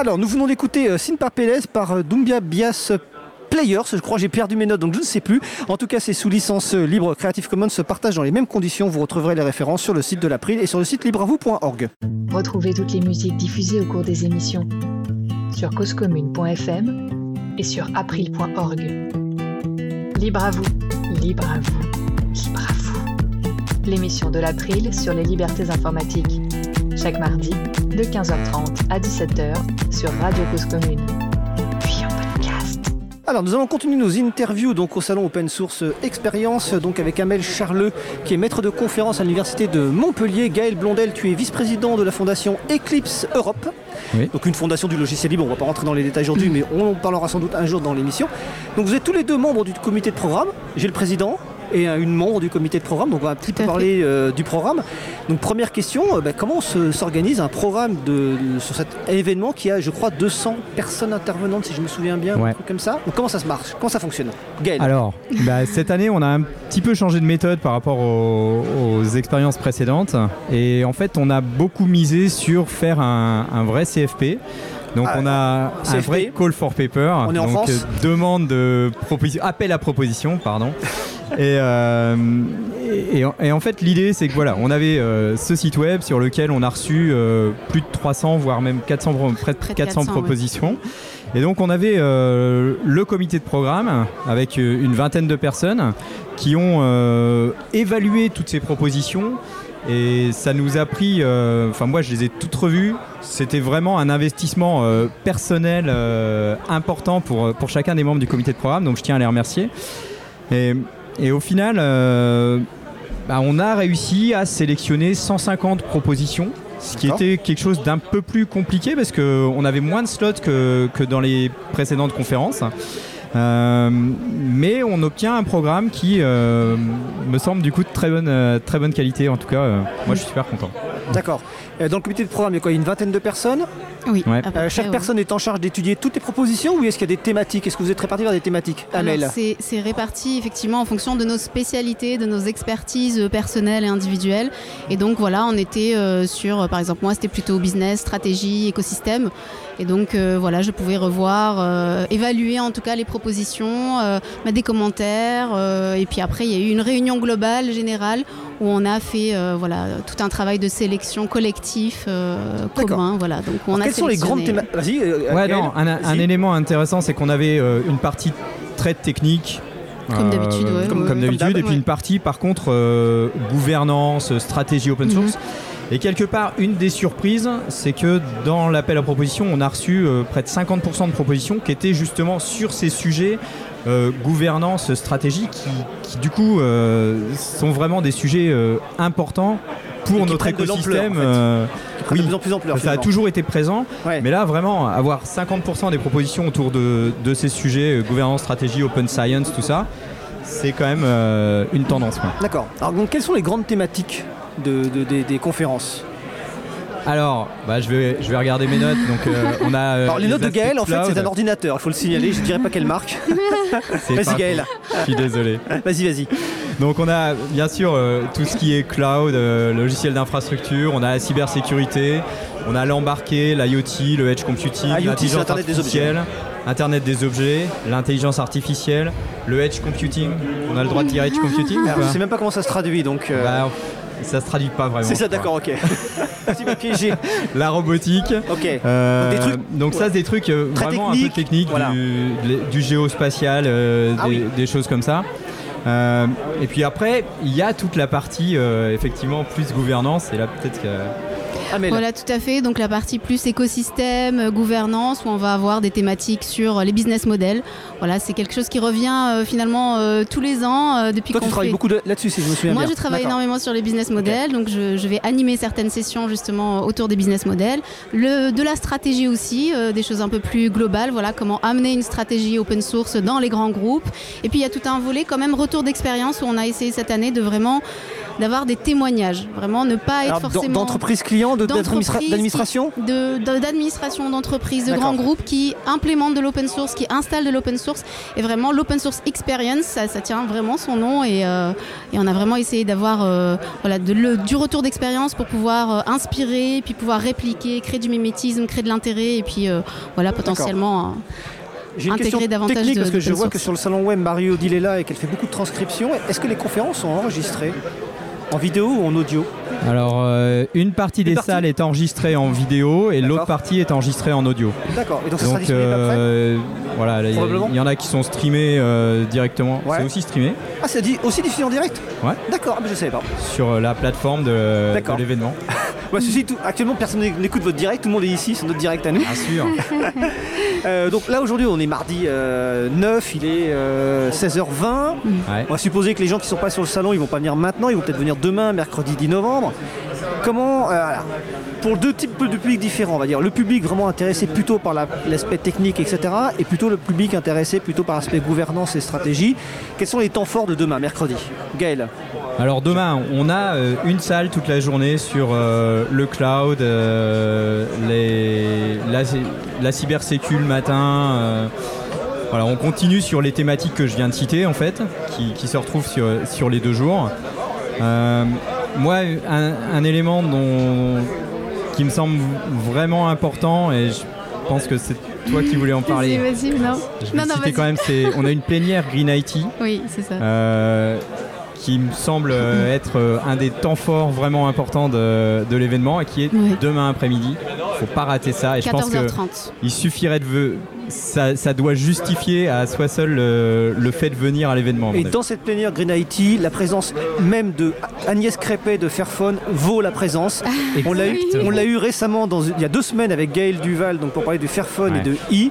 Speaker 1: Alors, nous venons d'écouter euh, Sin Papeles par euh, Dumbia Bias Players, je crois, j'ai perdu mes notes donc je ne sais plus. En tout cas, c'est sous licence euh, libre Creative Commons se partage dans les mêmes conditions. Vous retrouverez les références sur le site de l'April et sur le site libreavou.org.
Speaker 5: Retrouvez toutes les musiques diffusées au cours des émissions sur causecommune.fm et sur april.org. Libre à vous, libre à vous, libre à vous. L'émission de l'April sur les libertés informatiques. Chaque mardi, de 15h30 à 17h sur Radio Cause Commune. Puis en podcast.
Speaker 1: Alors, nous allons continuer nos interviews donc au salon Open Source Expérience, donc avec Amel Charleux, qui est maître de conférence à l'université de Montpellier. Gaël Blondel, tu es vice-président de la fondation Eclipse Europe.
Speaker 7: Oui.
Speaker 1: Donc une fondation du logiciel libre, on ne va pas rentrer dans les détails aujourd'hui, mais on en parlera sans doute un jour dans l'émission. Donc vous êtes tous les deux membres du comité de programme. J'ai le président et une membre du comité de programme, donc on va un petit peu parler euh, du programme. Donc première question, euh, bah, comment se- s'organise un programme de, sur cet événement qui a, je crois, 200 personnes intervenantes, si je me souviens bien,
Speaker 7: Ouais.
Speaker 1: un truc comme ça. Donc comment ça se marche? Comment ça fonctionne? Gaël
Speaker 7: Alors, bah, cette année, on a un petit peu changé de méthode par rapport aux, aux expériences précédentes. Et en fait, on a beaucoup misé sur faire un, un vrai CFP. Donc,
Speaker 1: Ah,
Speaker 7: on a un vrai call for paper.
Speaker 1: On est en
Speaker 7: donc,
Speaker 1: France.
Speaker 7: demande de proposition, appel à proposition, pardon. et, euh, et, et en- fait, l'idée, c'est que voilà, on avait euh, ce site web sur lequel on a reçu euh, plus de 300, voire même 400, pro- près de
Speaker 3: Près de
Speaker 7: 400
Speaker 3: 400, ouais.
Speaker 7: propositions. Et donc on avait euh, le comité de programme avec une vingtaine de personnes qui ont euh, évalué toutes ces propositions et ça nous a pris, euh, enfin moi je les ai toutes revues, c'était vraiment un investissement euh, personnel euh, important pour, pour chacun des membres du comité de programme, donc je tiens à les remercier. Et, et au final, bah, on a réussi à sélectionner 150 propositions, ce qui était quelque chose d'un peu plus compliqué parce qu'on avait moins de slots que, que dans les précédentes conférences. Euh, mais on obtient un programme qui euh, me semble du coup de très bonne, euh, très bonne qualité. En tout cas, moi je suis super content.
Speaker 1: D'accord. Dans le comité de programme, il y a quoi Une vingtaine de personnes?
Speaker 8: Oui.
Speaker 7: Ouais.
Speaker 1: Euh,
Speaker 8: près,
Speaker 1: chaque
Speaker 8: ouais.
Speaker 1: personne est en charge d'étudier toutes les propositions ou est-ce qu'il y a des thématiques? Est-ce que vous êtes répartis vers des thématiques Amel?
Speaker 8: C'est réparti effectivement en fonction de nos spécialités, de nos expertises euh, personnelles et individuelles. Et donc voilà, on était euh, sur, par exemple, moi c'était plutôt business, stratégie, écosystème. Et donc euh, voilà, je pouvais revoir, euh, évaluer en tout cas les propositions, euh, mettre des commentaires. euh, et puis après, il y a eu une réunion globale, générale, où on a fait euh, voilà, tout un travail de sélection collectif, euh, commun. Voilà. Donc, on a
Speaker 1: Quelles sont les grandes thématiques Vas-y. euh,
Speaker 7: Ouais,
Speaker 1: Gaël,
Speaker 7: non, un, élément intéressant, c'est qu'on avait euh, une partie très technique. euh,
Speaker 8: Comme d'habitude, ouais,
Speaker 7: Comme,
Speaker 8: ouais,
Speaker 7: comme
Speaker 8: ouais.
Speaker 7: d'habitude,
Speaker 1: Comme d'hab,
Speaker 7: et puis une partie, par contre, euh, gouvernance, stratégie open
Speaker 8: Mhm.
Speaker 7: source. Et quelque part, une des surprises, c'est que dans l'appel à propositions, on a reçu euh, près de 50% de propositions qui étaient justement sur ces sujets euh, gouvernance, stratégie, qui, qui, du coup euh, sont vraiment des sujets euh, importants pour notre écosystème.
Speaker 1: en fait. Prennent de
Speaker 7: oui.
Speaker 1: plus en plus ampleur.
Speaker 7: ça a toujours été présent,
Speaker 1: Ouais.
Speaker 7: mais là vraiment avoir 50% des propositions autour de, de ces sujets, euh, gouvernance, stratégie, open science, tout ça, c'est quand même euh, une tendance.
Speaker 1: D'accord. Alors donc quelles sont les grandes thématiques de, de- des, des conférences?
Speaker 7: Alors, bah, je, vais, je vais regarder mes notes. Donc, euh, on a, euh,
Speaker 1: Alors les notes de Gaël en fait c'est un ordinateur, il faut le signaler, je dirais pas quelle marque. Vas-y Gaël.
Speaker 7: Je suis désolé.
Speaker 1: vas-y vas-y.
Speaker 7: Donc on a bien sûr euh, tout ce qui est cloud, euh, logiciel d'infrastructure, on a la cybersécurité, on a l'embarqué, l'IoT, le edge computing, l'intelligence
Speaker 1: des
Speaker 7: artificielle, Internet des objets, l'intelligence artificielle, le edge computing. On a le droit de dire edge computing
Speaker 1: Alors,
Speaker 7: pas
Speaker 1: je sais même pas comment ça se traduit donc. euh,
Speaker 7: Bah, Ça se traduit pas vraiment.
Speaker 1: c'est ça
Speaker 7: je
Speaker 1: d'accord ok. tu m'as piégé.
Speaker 7: La robotique.
Speaker 1: Ok.
Speaker 7: Euh,
Speaker 1: Donc, des trucs-
Speaker 7: donc ça, c'est des trucs euh, vraiment un peu techniques,
Speaker 1: voilà.
Speaker 7: du, du géospatial, euh,
Speaker 1: Ah
Speaker 7: des,
Speaker 1: oui.
Speaker 7: des choses comme ça. Euh, et puis après, il y a toute la partie euh, effectivement plus gouvernance. Et là, peut-être que
Speaker 1: Amel.
Speaker 8: Voilà, tout à fait. Donc la partie plus écosystème, euh, gouvernance, où on va avoir des thématiques sur euh, les business models. Voilà, c'est quelque chose qui revient euh, finalement euh, tous les ans euh, depuis
Speaker 1: Toi tu travailles
Speaker 8: fait.
Speaker 1: beaucoup de- là-dessus si je me souviens
Speaker 8: Moi,
Speaker 1: bien.
Speaker 8: je travaille énormément sur les business models, donc je, je vais animer certaines sessions justement autour des business models. Le, de la stratégie aussi, des choses un peu plus globales, voilà, comment amener une stratégie open source dans les grands groupes. Et puis il y a tout un volet quand même retour d'expérience où on a essayé cette année de vraiment d'avoir des témoignages, vraiment ne pas être
Speaker 1: Alors,
Speaker 8: forcément
Speaker 1: d'entreprise client, de-
Speaker 8: d'entreprises qui-
Speaker 1: d'administration
Speaker 8: de- de- d'administration d'entreprises, de grands groupes qui implémentent de l'open source, qui installent de l'open source. Et vraiment, l'open source experience, ça, ça tient vraiment son nom. Et, euh, et on a vraiment essayé d'avoir euh, voilà, de le- du retour d'expérience pour pouvoir euh, inspirer, puis pouvoir répliquer, créer du mimétisme, créer de l'intérêt, et puis voilà, potentiellement.
Speaker 1: J'ai une
Speaker 8: intégrer
Speaker 1: question
Speaker 8: davantage
Speaker 1: technique
Speaker 8: de-
Speaker 1: parce que je vois
Speaker 8: source.
Speaker 1: que sur le salon web Mario là et qu'elle fait beaucoup de transcriptions. Est-ce que les conférences sont enregistrées? En vidéo ou en audio
Speaker 7: alors euh, une partie des
Speaker 1: partie
Speaker 7: salles est enregistrée en vidéo et l'autre partie est enregistrée en audio.
Speaker 1: D'accord. Et donc ça sera disponible après
Speaker 7: euh, voilà, il y, en a qui sont streamés euh, directement.
Speaker 1: Ouais.
Speaker 7: C'est aussi streamé
Speaker 1: Ah, c'est dit- aussi diffusé en direct
Speaker 7: Ouais.
Speaker 1: D'accord, ah, mais je savais pas.
Speaker 7: sur euh, la plateforme de l'événement.
Speaker 1: Bah, ceci, tout- actuellement, personne n'écoute votre direct, tout le monde est ici, c'est notre direct à nous.
Speaker 7: Bien sûr.
Speaker 1: Euh, donc là, aujourd'hui, on est mardi euh, 9, il est euh, 16h20.
Speaker 7: Ouais.
Speaker 1: On va supposer que les gens qui sont pas sur le salon, ils vont pas venir maintenant, ils vont peut-être venir demain, mercredi 10 novembre. Comment, euh, pour deux types de publics différents, on va dire, le public vraiment intéressé plutôt par la- l'aspect technique, etc., et plutôt le public intéressé plutôt par l'aspect gouvernance et stratégie. Quels sont les temps forts de demain, mercredi? Gaël
Speaker 7: Alors demain, on a euh, une salle toute la journée sur euh, le cloud, euh, les, la, la cybersécu le matin. voilà, on continue sur les thématiques que je viens de citer en fait, qui, qui se retrouvent sur, sur les deux jours. Euh, moi, un, un élément dont, qui me semble vraiment important, et je pense que c'est toi qui voulais en parler.
Speaker 8: Vas-y, vas-y, non.
Speaker 7: Je vais
Speaker 8: Non, non,
Speaker 7: citer
Speaker 8: vas-y.
Speaker 7: quand même, c'est on a une plénière Green IT.
Speaker 8: Oui, c'est ça.
Speaker 7: Euh, qui me semble euh, être euh, un des temps forts vraiment importants de, de l'événement et qui est
Speaker 8: Oui.
Speaker 7: demain après-midi. Faut pas rater ça et je pense que
Speaker 8: 14h30.
Speaker 7: il suffirait de ça, ça doit justifier à soi seul le, le fait de venir à l'événement.
Speaker 1: Et dans cette plénière Green IT, la présence même de Agnès Crépet de Fairphone vaut la présence. On l'a eu,
Speaker 7: Exactement.
Speaker 1: on l'a eu récemment dans, il y a deux semaines avec Gaël Duval donc pour parler du Fairphone
Speaker 7: Ouais.
Speaker 1: et de I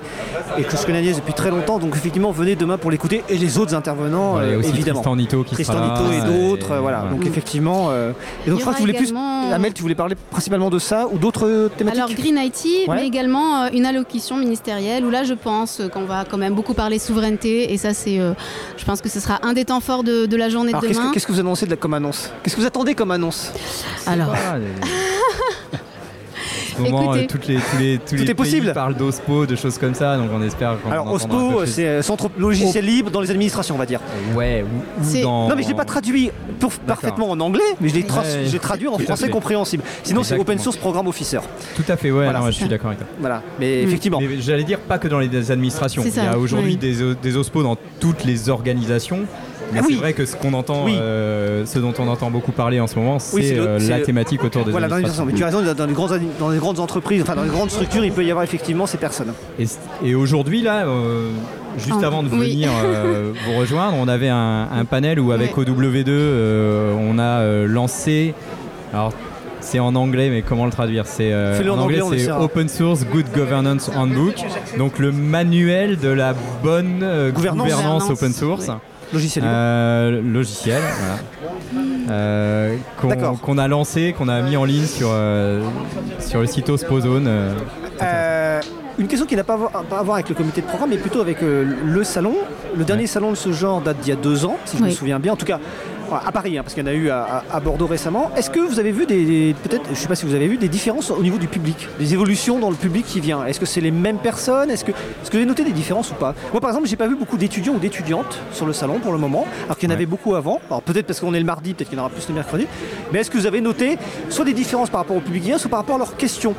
Speaker 1: et que je connais Agnès depuis très longtemps donc effectivement venez demain pour l'écouter et les autres intervenants
Speaker 7: Ouais,
Speaker 1: euh,
Speaker 7: aussi
Speaker 1: évidemment.
Speaker 7: Tristan Nito qui
Speaker 1: Tristan
Speaker 7: sera là.
Speaker 1: Nito et d'autres,
Speaker 7: et-
Speaker 1: euh, voilà.
Speaker 7: ouais.
Speaker 1: Donc effectivement, euh, et donc je crois que tu voulais plus, Amel, tu voulais parler principalement de ça ou d'autres thématiques.
Speaker 8: Alors Green IT,
Speaker 1: Ouais.
Speaker 8: mais également euh, une allocution ministérielle où là je pense qu'on va quand même beaucoup parler souveraineté et ça c'est, euh, je pense que ce sera un des temps forts de, de la journée
Speaker 1: Alors
Speaker 8: de
Speaker 1: qu'est-ce
Speaker 8: demain.
Speaker 1: que, qu'est-ce que vous annoncez de la, comme annonce? Qu'est-ce que vous attendez comme annonce?
Speaker 8: Alors,
Speaker 7: ce moment,
Speaker 8: Écoutez.
Speaker 7: euh, toutes les, tous les, tous
Speaker 1: Tout
Speaker 7: les
Speaker 1: est
Speaker 7: pays
Speaker 1: possible.
Speaker 7: parlent d'OSPO, de choses comme ça, donc on espère qu'on
Speaker 1: Alors
Speaker 7: en entendra un peu
Speaker 1: OSPO,
Speaker 7: plus.
Speaker 1: c'est euh, Centre logiciel libre dans les administrations, on va dire.
Speaker 7: Ouais, ou, ou
Speaker 8: C'est-
Speaker 7: dans...
Speaker 1: Non mais je l'ai pas traduit pour- parfaitement en anglais, mais je l'ai tra-
Speaker 7: Ouais.
Speaker 1: je l'ai traduit en
Speaker 7: Tout à
Speaker 1: français
Speaker 7: fait.
Speaker 1: compréhensible. Sinon c'est
Speaker 7: Exactement.
Speaker 1: Open Source Program Officer.
Speaker 7: Tout à fait, ouais,
Speaker 1: Voilà,
Speaker 7: non, je suis d'accord avec toi.
Speaker 1: Voilà. Mais effectivement.
Speaker 7: Mais j'allais dire pas que dans les administrations.
Speaker 8: C'est
Speaker 7: Il
Speaker 8: ça,
Speaker 7: y a aujourd'hui
Speaker 8: oui.
Speaker 7: des, o- des OSPO dans toutes les organisations. Mais
Speaker 1: Ah
Speaker 7: c'est vrai que ce qu'on entend,
Speaker 1: Oui.
Speaker 7: euh, ce dont on entend beaucoup parler en ce moment, c'est
Speaker 1: Oui, c'est le-
Speaker 7: euh,
Speaker 1: c'est
Speaker 7: la thématique autour des
Speaker 1: Voilà,
Speaker 7: administrations.
Speaker 1: mais tu as raison, dans les, grandes, admi- dans les grandes entreprises, enfin dans les grandes structures, il peut y avoir effectivement ces personnes.
Speaker 7: Et, et aujourd'hui, là, euh, juste
Speaker 8: Ah,
Speaker 7: avant de
Speaker 8: oui.
Speaker 7: venir euh, vous rejoindre, on avait un, un panel où avec
Speaker 8: Ouais.
Speaker 7: OW2, euh, on a euh, lancé. Alors, c'est en anglais, mais comment le traduire? C'est euh,
Speaker 1: en anglais,
Speaker 7: c'est
Speaker 1: essaiera.
Speaker 7: Open Source Good Governance Handbook, donc le manuel de la bonne euh,
Speaker 1: Gouvernance.
Speaker 7: gouvernance,
Speaker 8: Gouvernance,
Speaker 7: open source.
Speaker 8: ouais.
Speaker 1: Logiciel libre.
Speaker 7: Euh, logiciel, voilà. Euh, qu'on,
Speaker 1: D'accord.
Speaker 7: qu'on a lancé, qu'on a mis en ligne sur, euh, sur le site Ospozone. euh,
Speaker 1: Euh, une question qui n'a pas à voir, pas à voir avec le comité de programme, mais plutôt avec euh, le salon. Le dernier salon de ce genre date d'il y a deux ans, si je me
Speaker 8: Oui.
Speaker 1: souviens bien. En tout cas, à Paris, hein, parce qu'il y en a eu à, Bordeaux récemment. Est-ce que vous avez vu des, des- peut-être, je sais pas si vous avez vu des différences au niveau du public, des évolutions dans le public qui vient? Est-ce que c'est les mêmes personnes? Est-ce que, est-ce que vous avez noté des différences ou pas? Moi, par exemple, j'ai pas vu beaucoup d'étudiants ou d'étudiantes sur le salon pour le moment, alors qu'il y en
Speaker 7: Ouais.
Speaker 1: avait beaucoup avant. Alors peut-être parce qu'on est le mardi, peut-être qu'il y en aura plus le mercredi. Mais est-ce que vous avez noté soit des différences par rapport au public qui vient, soit par rapport à leurs questions,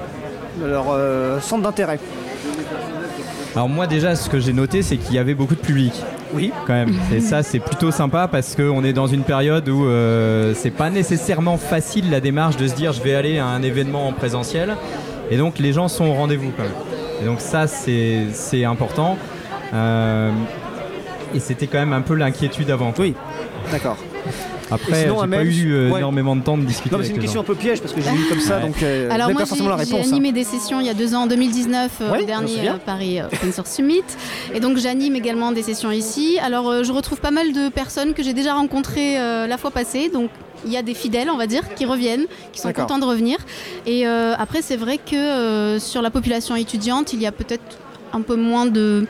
Speaker 1: leur euh, centre d'intérêt?
Speaker 7: Alors moi déjà ce que j'ai noté c'est qu'il y avait beaucoup de public
Speaker 1: Oui.
Speaker 7: quand même. Et ça c'est plutôt sympa parce qu'on est dans une période où euh, c'est pas nécessairement facile la démarche de se dire je vais aller à un événement en présentiel. Et donc les gens sont au rendez-vous quand même. Et donc ça c'est important. Euh, et c'était quand même un peu l'inquiétude avant.
Speaker 1: Oui, d'accord.
Speaker 7: Après,
Speaker 1: sinon,
Speaker 7: j'ai pas eu euh,
Speaker 1: ouais.
Speaker 7: énormément de temps de discuter
Speaker 1: Non, mais c'est une
Speaker 7: les
Speaker 1: question
Speaker 7: gens.
Speaker 1: un peu piège parce que j'ai lu comme ça,
Speaker 7: Ouais.
Speaker 1: donc euh,
Speaker 8: Alors moi
Speaker 1: pas forcément la
Speaker 8: j'ai j'ai
Speaker 1: réponse. hein.
Speaker 8: animé des sessions il y a deux ans en 2019 euh,
Speaker 1: Ouais,
Speaker 8: au
Speaker 1: me
Speaker 8: dernier euh, Paris euh, Open Source Summit et donc j'anime également des sessions ici. Alors euh, je retrouve pas mal de personnes que j'ai déjà rencontrées euh, la fois passée donc il y a des fidèles, on va dire, qui reviennent, qui sont contents de revenir. Et euh, après, c'est vrai que euh, sur la population étudiante, il y a peut-être un peu moins de.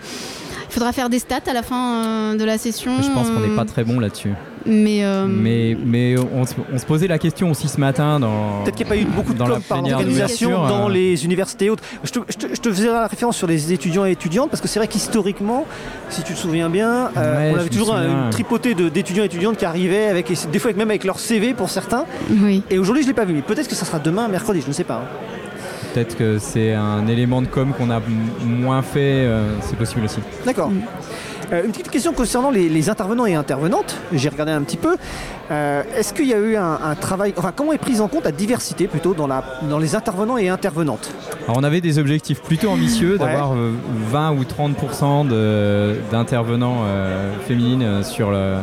Speaker 8: Il faudra faire des stats à la fin euh, de la session.
Speaker 7: Je pense qu'on n'est pas
Speaker 8: euh,
Speaker 7: très bon là-dessus.
Speaker 8: Mais, euh,
Speaker 7: Mais, mais on, se- on se posait la question aussi ce matin dans.
Speaker 1: Peut-être qu'il n'y a pas eu beaucoup de
Speaker 7: dans
Speaker 1: com par l'organisation dans
Speaker 7: euh,
Speaker 1: les universités et autres. Je te, je te- je te faisais la référence sur les étudiants et étudiantes parce que c'est vrai qu'historiquement, si tu te souviens bien, euh,
Speaker 7: Ouais,
Speaker 1: on avait toujours un- une tripotée d'étudiants et étudiantes qui arrivaient, avec, des fois même avec leur CV pour certains.
Speaker 8: oui.
Speaker 1: Et aujourd'hui, je ne l'ai pas vu, mais peut-être que ça sera demain, mercredi, je ne sais pas. hein.
Speaker 7: Peut-être que c'est un élément de com qu'on a moins fait, euh, c'est possible aussi.
Speaker 1: D'accord.
Speaker 8: Mm.
Speaker 1: Euh, une petite question concernant les, les intervenants et intervenantes. J'ai regardé un petit peu. Euh, Est-ce qu'il y a eu un, un travail, enfin comment est prise en compte la diversité plutôt dans, la, dans les intervenants et intervenantes?
Speaker 7: Alors on avait des objectifs plutôt ambitieux d'avoir euh, 20 ou 30% de- d'intervenants euh, féminines euh, sur le,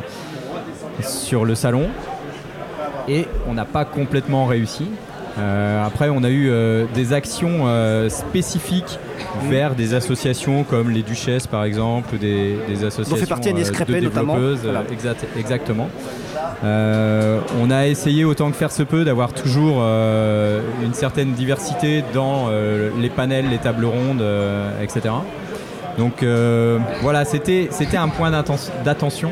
Speaker 7: sur le salon. Et on n'a pas complètement réussi. Euh, après, on a eu euh, des actions euh, spécifiques vers des associations comme les Duchesses, par exemple, des, des associations
Speaker 1: partie Agnès
Speaker 7: euh,
Speaker 1: Crépet,
Speaker 7: de
Speaker 1: notamment. Voilà.
Speaker 7: exact- exactement. On a essayé autant que faire se peut d'avoir toujours une certaine diversité dans les panels, les tables rondes, etc. Donc voilà, c'était un point d'attention.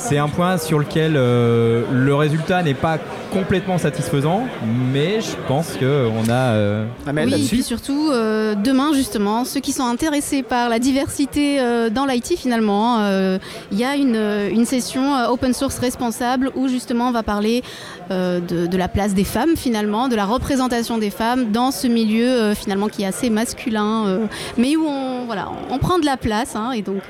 Speaker 7: C'est un point sur lequel euh, le résultat n'est pas complètement satisfaisant, mais je pense qu'on a. euh,
Speaker 1: Amel,
Speaker 8: oui, et puis surtout, euh, demain justement, ceux qui sont intéressés par la diversité euh, dans l'IT finalement, euh, il y a une, une session euh, open source responsable où justement on va parler euh, de, de la place des femmes finalement, de la représentation des femmes dans ce milieu euh, finalement qui est assez masculin, euh, mais où on, voilà, on prend de la place hein, et donc...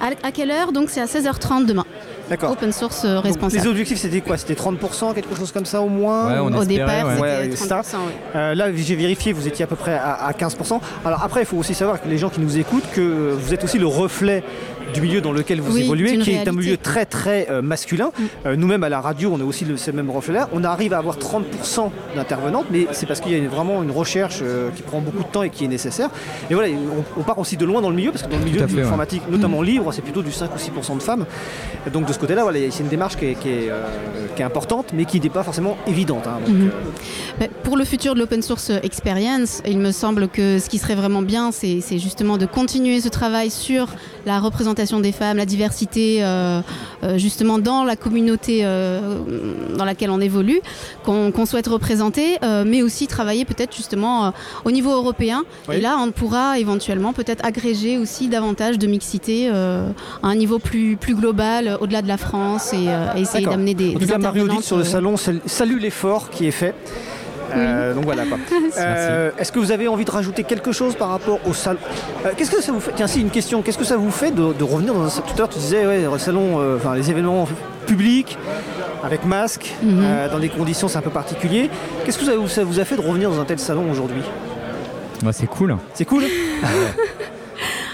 Speaker 8: à, à quelle heure Donc c'est à 16h30 demain.
Speaker 1: D'accord.
Speaker 8: Open source euh,
Speaker 1: Donc,
Speaker 8: responsable.
Speaker 1: les objectifs, c'était quoi? C'était 30%, quelque chose comme ça au moins
Speaker 7: Ouais, on
Speaker 8: Au
Speaker 7: espérait,
Speaker 8: départ,
Speaker 7: ouais.
Speaker 8: C'était
Speaker 1: c'est ça.
Speaker 8: 30%. ouais.
Speaker 1: Euh, là, j'ai vérifié, vous étiez à peu près à, à 15%. Alors après, il faut aussi savoir que les gens qui nous écoutent, que vous êtes aussi le reflet du milieu dans lequel vous
Speaker 8: Oui,
Speaker 1: évoluez, qui est un milieu très très euh, masculin.
Speaker 8: Mm.
Speaker 1: Euh, Nous-mêmes à la radio, on a aussi le, ce même reflet-là. On arrive à avoir 30% d'intervenantes, mais c'est parce qu'il y a une- vraiment une recherche euh, qui prend beaucoup de temps et qui est nécessaire. Et voilà, on, on part aussi de loin dans le milieu, parce que dans le milieu de
Speaker 7: ouais.
Speaker 1: l'informatique, notamment libre, c'est plutôt du 5 ou 6% de femmes. Et donc de, ce côté-là, voilà, c'est une démarche qui est, qui est, euh, qui est importante, mais qui n'est pas forcément évidente. hein. Donc,
Speaker 8: Mais Pour le futur de l'open source experience, il me semble que ce qui serait vraiment bien, c'est c'est justement de continuer ce travail sur la représentation des femmes, la diversité, euh, euh, justement dans la communauté euh, dans laquelle on évolue, qu'on souhaite représenter, mais aussi travailler peut-être justement au niveau européen.
Speaker 1: Oui.
Speaker 8: Et là, on pourra éventuellement peut-être agréger aussi davantage de mixité à un niveau plus, plus global, au-delà de la France, et, et essayer d'amener des,
Speaker 1: En tout
Speaker 8: des
Speaker 1: cas, sur le salon sal- salue l'effort qui est fait. Euh, donc voilà quoi. Euh, Est-ce que vous avez envie de rajouter quelque chose par rapport au salon Euh, Qu'est-ce que ça vous fait Tiens, si une question. Qu'est-ce que ça vous fait de, de revenir dans un tout à l'heure tu disais ouais, le salon, euh, enfin les événements publics avec masque,
Speaker 8: Mhm.
Speaker 1: euh, dans des conditions c'est un peu particulier. Qu'est-ce que ça vous, ça vous a fait de revenir dans un tel salon aujourd'hui?
Speaker 7: Bah, c'est cool.
Speaker 1: C'est cool?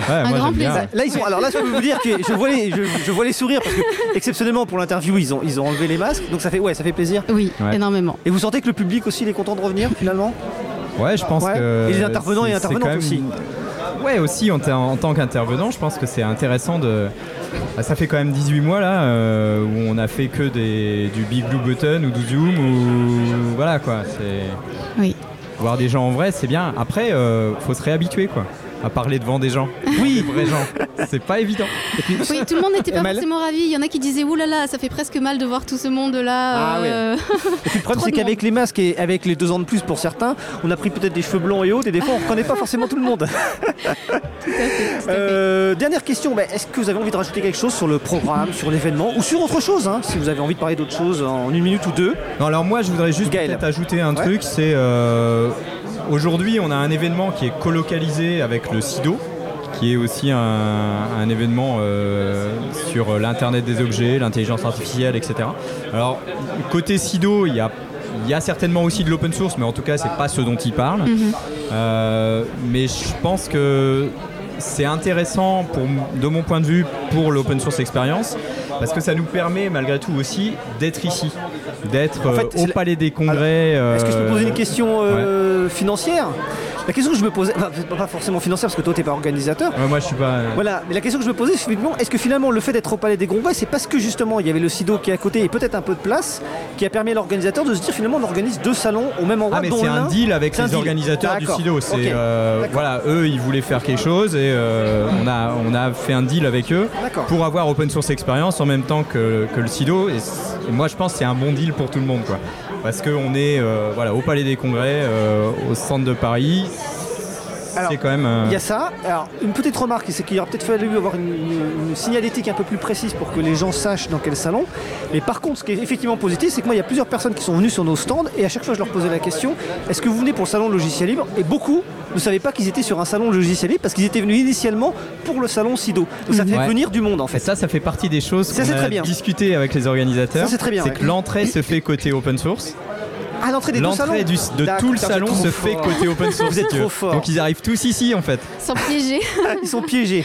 Speaker 7: Ouais,
Speaker 8: Un
Speaker 7: moi,
Speaker 8: grand
Speaker 7: bien.
Speaker 8: plaisir.
Speaker 1: Là ils ont. Alors là, je peux vous dire que je vois les, je, je vois les sourires parce que exceptionnellement pour l'interview ils ont ils ont enlevé les masques, donc ça fait ouais ça fait plaisir.
Speaker 8: Oui,
Speaker 7: Ouais.
Speaker 8: énormément.
Speaker 1: Et vous sentez que le public aussi il est content de revenir finalement?
Speaker 7: Ouais, je pense
Speaker 1: Ouais.
Speaker 7: que.
Speaker 1: Et les intervenants et intervenantes aussi.
Speaker 7: Ouais, aussi en, en tant qu'intervenant, je pense que c'est intéressant de. bah, ça fait quand même 18 mois là euh, où on a fait que des, du Big Blue Button ou du Zoom ou. Voilà quoi.
Speaker 8: Oui.
Speaker 7: Voir des gens en vrai, c'est bien. Après, euh, faut se réhabituer quoi. À parler devant des gens. Oui. Des vrais gens. C'est pas évident.
Speaker 8: Oui, tout le monde n'était pas forcément ravi. Il y en a qui disaient Ouh là là, ça fait presque mal de voir tout ce monde-là.
Speaker 1: Ah
Speaker 8: euh,
Speaker 1: Et puis le problème c'est qu'avec les masques et avec les deux ans de plus pour certains, on a pris peut-être des cheveux blonds et autres et des fois on reconnaît pas forcément tout le monde.
Speaker 8: tout à fait, tout à fait.
Speaker 1: Euh, dernière question, bah, est-ce que vous avez envie de rajouter quelque chose sur le programme, sur l'événement ou sur autre chose hein, Si vous avez envie de parler d'autre chose en une minute ou deux?
Speaker 7: Non, alors moi je voudrais juste peut-être ajouter un
Speaker 1: Ouais.
Speaker 7: truc, c'est euh, aujourd'hui on a un événement qui est colocalisé avec le SIDO, qui est aussi un, un événement euh, sur l'internet des objets, l'intelligence artificielle, etc. Alors côté SIDO, il y a il y a certainement aussi de l'open source, mais en tout cas, c'est pas ce dont il parle.
Speaker 8: Mhm.
Speaker 7: Euh, mais je pense que c'est intéressant pour, de mon point de vue pour l'open source expérience parce que ça nous permet malgré tout aussi d'être ici, d'être
Speaker 1: En fait,
Speaker 7: euh, au
Speaker 1: la-
Speaker 7: Palais des Congrès.
Speaker 1: Est-ce que je peux
Speaker 7: euh,
Speaker 1: poser une question euh, financière? La question que je me posais, enfin, pas forcément financière parce que toi t'es pas organisateur.
Speaker 7: ouais, moi je suis pas.
Speaker 1: Voilà, mais la question que je me posais, c'est finalement, est-ce que finalement le fait d'être au Palais des Congrès, c'est parce que justement il y avait le SIDO qui est à côté et peut-être un peu de place, qui a permis à l'organisateur de se dire finalement on organise deux salons au même endroit.
Speaker 7: Ah mais c'est un deal avec les
Speaker 1: deal.
Speaker 7: organisateurs du. SIDO. C'est euh, voilà, eux ils voulaient faire quelque chose et euh, on a on a fait un deal avec eux pour avoir open source expérience en même temps que, que le SIDO. Et, et moi je pense que c'est un bon deal pour tout le monde quoi. Parce qu'on est euh, voilà au Palais des Congrès, euh, au centre de Paris.
Speaker 1: Alors,
Speaker 7: C'est quand même. euh,
Speaker 1: Il y a ça. Alors, une petite remarque, c'est qu'il aurait peut-être fallu avoir une, une- une signalétique un peu plus précise pour que les gens sachent dans quel salon. Mais par contre, ce qui est effectivement positif, c'est que moi, il y a plusieurs personnes qui sont venues sur nos stands et à chaque fois, je leur posais la question est-ce que vous venez pour le salon logiciel libre? Et beaucoup ne savaient pas qu'ils étaient sur un salon logiciel libre parce qu'ils étaient venus initialement pour le salon SIDO. Donc, ça fait
Speaker 7: Ouais.
Speaker 1: venir du monde en
Speaker 7: Et
Speaker 1: fait.
Speaker 7: ça, ça fait partie des choses qu'on a
Speaker 1: très bien.
Speaker 7: discuté avec les organisateurs.
Speaker 1: Ça, c'est très bien,
Speaker 7: C'est
Speaker 1: ouais.
Speaker 7: que l'entrée se fait côté open source.
Speaker 1: À l'entrée des deux salons
Speaker 7: L'entrée du- de tout le salon se fait côté open source.
Speaker 1: Vous êtes
Speaker 7: si tu
Speaker 1: trop fort.
Speaker 7: Donc ils arrivent tous ici en fait.
Speaker 8: Sans piéger.
Speaker 1: Ils sont piégés.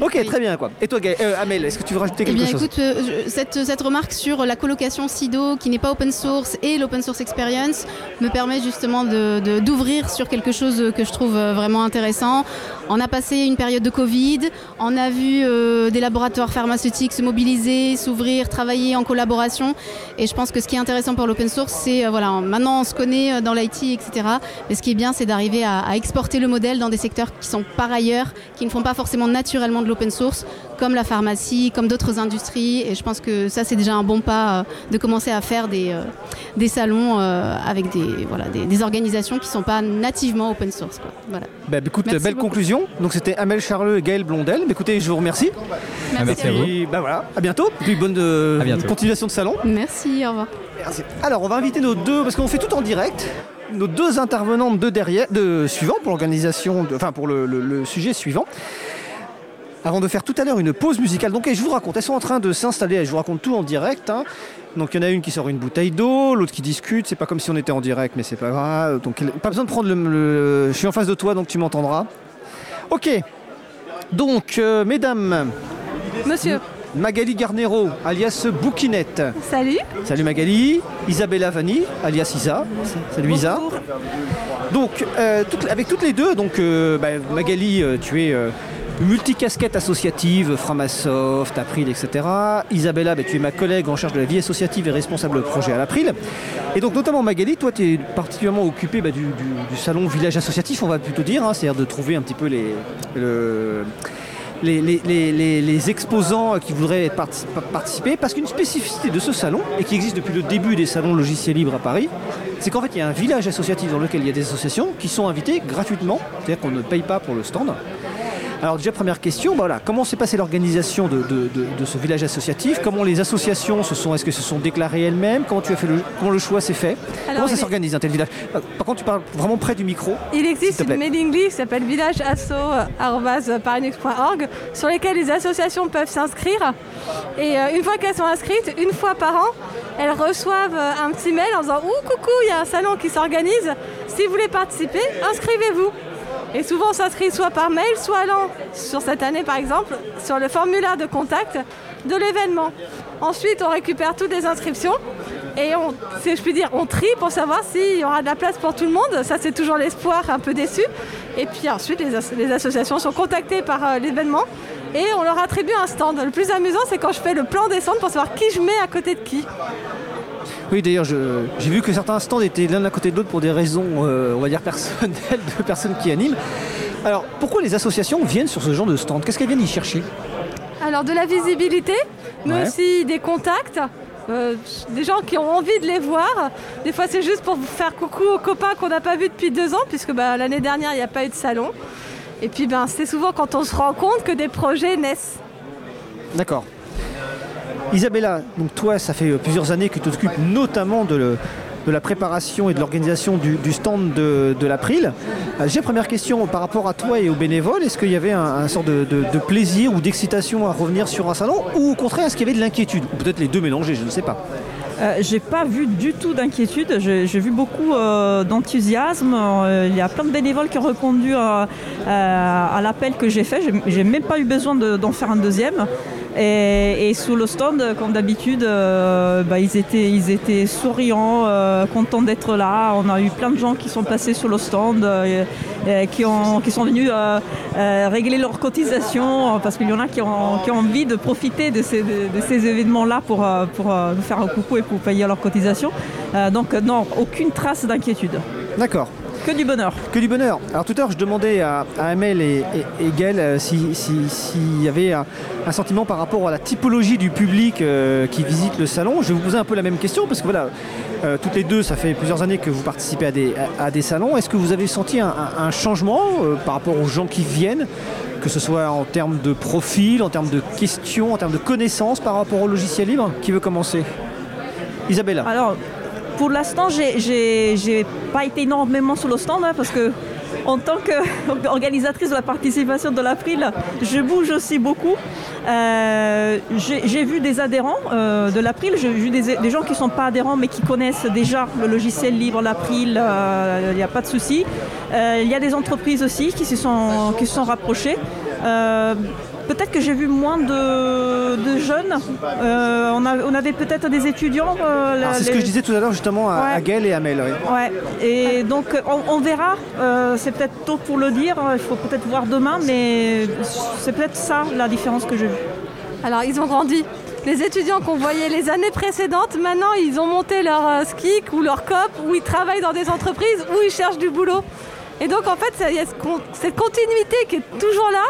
Speaker 1: Ok, très bien quoi. Et toi, Gaël- euh, Amel, est-ce que tu veux rajouter
Speaker 8: Eh
Speaker 1: quelque
Speaker 8: bien,
Speaker 1: chose
Speaker 8: écoute, euh, je- cette, cette remarque sur la colocation SIDO qui n'est pas open source et l'open source experience me permet justement de- de- d'ouvrir sur quelque chose que je trouve euh, vraiment intéressant. On a passé une période de Covid, on a vu euh, des laboratoires pharmaceutiques se mobiliser, s'ouvrir, travailler en collaboration. Et je pense que ce qui est intéressant pour l'open source, c'est, euh, voilà, maintenant on se connaît euh, dans l'IT, etc. Mais ce qui est bien, c'est d'arriver à, à exporter le modèle dans des secteurs qui sont par ailleurs, qui ne font pas forcément naturellement de l'open source, comme la pharmacie, comme d'autres industries. Et je pense que ça, c'est déjà un bon pas euh, de commencer à faire des, euh, des salons euh, avec des, voilà, des, des organisations qui ne sont pas nativement open source. Quoi. Voilà.
Speaker 1: Bah, écoute,
Speaker 8: Merci
Speaker 1: belle
Speaker 8: beaucoup.
Speaker 1: conclusion. Donc c'était Amel Charleux et Gaël Blondel. Bah, écoutez, je vous remercie.
Speaker 7: merci à vous.
Speaker 1: Et bah voilà, à bientôt. Et puis bonne euh,
Speaker 7: À bientôt.
Speaker 1: continuation de salon.
Speaker 8: Merci, au revoir.
Speaker 1: Merci. Alors on va inviter nos deux, parce qu'on fait tout en direct, nos deux intervenantes de derrière, de suivant pour l'organisation, enfin pour le, sujet suivant. Avant de faire tout à l'heure une pause musicale, donc je vous raconte, elles sont en train de s'installer, je vous raconte tout en direct. hein. Donc il y en a une qui sort une bouteille d'eau, l'autre qui discute, c'est pas comme si on était en direct, mais c'est pas grave. Donc pas besoin de prendre le, le- Je suis en face de toi, donc tu m'entendras. Ok. Donc, euh, mesdames,
Speaker 9: Monsieur,
Speaker 1: Magali Garnero, alias Bouquinette.
Speaker 9: salut.
Speaker 1: Salut Magali, Isabella Vanni, alias Isa. Salut Isa. Donc, euh, avec toutes les deux, donc euh, bah, Magali, euh, tu es multicasquette associative, Framasoft, April, etc. Isabella, ben, tu es ma collègue en charge de la vie associative et responsable projet à l'April. Et donc notamment Magali, toi tu es particulièrement occupé bah, du, du- du salon village associatif, on va plutôt dire, hein, c'est-à-dire de trouver un petit peu les, le- les, exposants qui voudraient parti- participer, parce qu'une spécificité de ce salon, et qui existe depuis le début des salons logiciels libres à Paris, c'est qu'en fait il y a un village associatif dans lequel il y a des associations qui sont invitées gratuitement, c'est-à-dire qu'on ne paye pas pour le stand. Alors déjà première question, bah voilà, comment s'est passée l'organisation de, de- de- de ce village associatif? Comment les associations se sont, est-ce que se sont déclarées elles-mêmes? Comment tu as fait le, comment le choix s'est fait?
Speaker 9: Alors,
Speaker 1: Comment ça s'organise un tel village? Euh, Par contre, tu parles vraiment près du micro.
Speaker 9: Il existe une mailing list qui s'appelle villageasso.parinux.org sur lesquelles les associations peuvent s'inscrire. Et euh, une fois qu'elles sont inscrites, une fois par an, elles reçoivent euh, un petit mail en disant Ouh, coucou, il y a un salon qui s'organise. Si vous voulez participer, inscrivez-vous. Et souvent, on s'inscrit soit par mail, soit allant, sur cette année par exemple, sur le formulaire de contact de l'événement. Ensuite, on récupère toutes les inscriptions et on, je dire, on trie pour savoir s'il y aura de la place pour tout le monde. Ça, c'est toujours l'espoir un peu déçu. Et puis ensuite, les associations sont contactées par euh, l'événement et on leur attribue un stand. Le plus amusant, c'est quand je fais le plan des stands pour savoir qui je mets à côté de qui.
Speaker 1: Oui, d'ailleurs, j'ai vu que certains stands étaient l'un à côté de l'autre pour des raisons, euh, on va dire, personnelles de personnes qui animent. Alors, pourquoi les associations viennent sur ce genre de stand? Qu'est-ce qu'elles viennent y chercher?
Speaker 9: Alors de la visibilité, mais
Speaker 1: Ouais.
Speaker 9: aussi des contacts, euh, des gens qui ont envie de les voir. Des fois c'est juste pour faire coucou aux copains qu'on n'a pas vus depuis deux ans, puisque bah, l'année dernière il n'y a pas eu de salon. Et puis ben, c'est souvent quand on se rend compte que des projets naissent.
Speaker 1: D'accord. Isabella, donc toi, ça fait euh, plusieurs années que tu t'occupes notamment de, la préparation et de l'organisation du, stand de, l'April. Euh, J'ai première question par rapport à toi et aux bénévoles. Est-ce qu'il y avait un, sort de, plaisir ou d'excitation à revenir sur un salon Ou au contraire, est-ce qu'il y avait de l'inquiétude Ou peut-être les deux mélangés, je ne sais pas.
Speaker 10: Euh, j'ai pas vu du tout d'inquiétude, j'ai vu beaucoup euh, d'enthousiasme. Il y a plein de bénévoles qui ont répondu à, l'appel que j'ai fait. J'ai- même pas eu besoin de- d'en faire un deuxième. Et, sous le stand, comme d'habitude, euh, bah, ils, étaient, souriants, euh, contents d'être là. On a eu plein de gens qui sont passés sur le stand, euh, qui, ont, qui sont venus régler leurs cotisations, parce qu'il y en a qui ont, envie de profiter de ces, événements-là pour, nous faire un coucou et pour payer leurs cotisations. Donc non, aucune trace d'inquiétude.
Speaker 1: D'accord.
Speaker 10: Que du bonheur.
Speaker 1: Que du bonheur. Alors tout à l'heure, je demandais à, à Amel et, et, et Gaël euh, si- si- s'il y avait un, un sentiment par rapport à la typologie du public euh, qui visite le salon. Je vais vous poser un peu la même question parce que voilà, euh, toutes les deux, ça fait plusieurs années que vous participez à des, à, à des salons. Est-ce que vous avez senti un, un- un changement par rapport aux gens qui viennent que ce soit en termes de profil, en termes de questions, en termes de connaissances par rapport au logiciel libre Qui veut commencer? Isabella.
Speaker 10: Alors, pour l'instant, j'ai- pas été énormément sur le stand hein, parce que en tant qu'organisatrice de la participation de l'April, je bouge aussi beaucoup. Euh, J'ai vu des adhérents euh, de l'April, j'ai vu des, gens qui ne sont pas adhérents mais qui connaissent déjà le logiciel libre, l'April, euh, il n'y a pas de souci. Il y a des entreprises aussi qui se sont rapprochées. Peut-être que j'ai vu moins de, de jeunes. Euh, on, a- on avait peut-être des étudiants. euh,
Speaker 1: Alors, C'est ce que je disais tout à l'heure justement à,
Speaker 10: Ouais.
Speaker 1: à Gaël et à oui.
Speaker 10: Ouais, et donc on, on verra, Euh, c'est peut-être tôt pour le dire, il faut peut-être voir demain, mais c'est peut-être ça la différence que j'ai vue.
Speaker 9: Alors ils ont grandi. Les étudiants qu'on voyait les années précédentes, maintenant ils ont monté leur euh, SKIC ou leur COP, où ils travaillent dans des entreprises, où ils cherchent du boulot. Et donc en fait, il y a ce con- cette continuité qui est toujours là,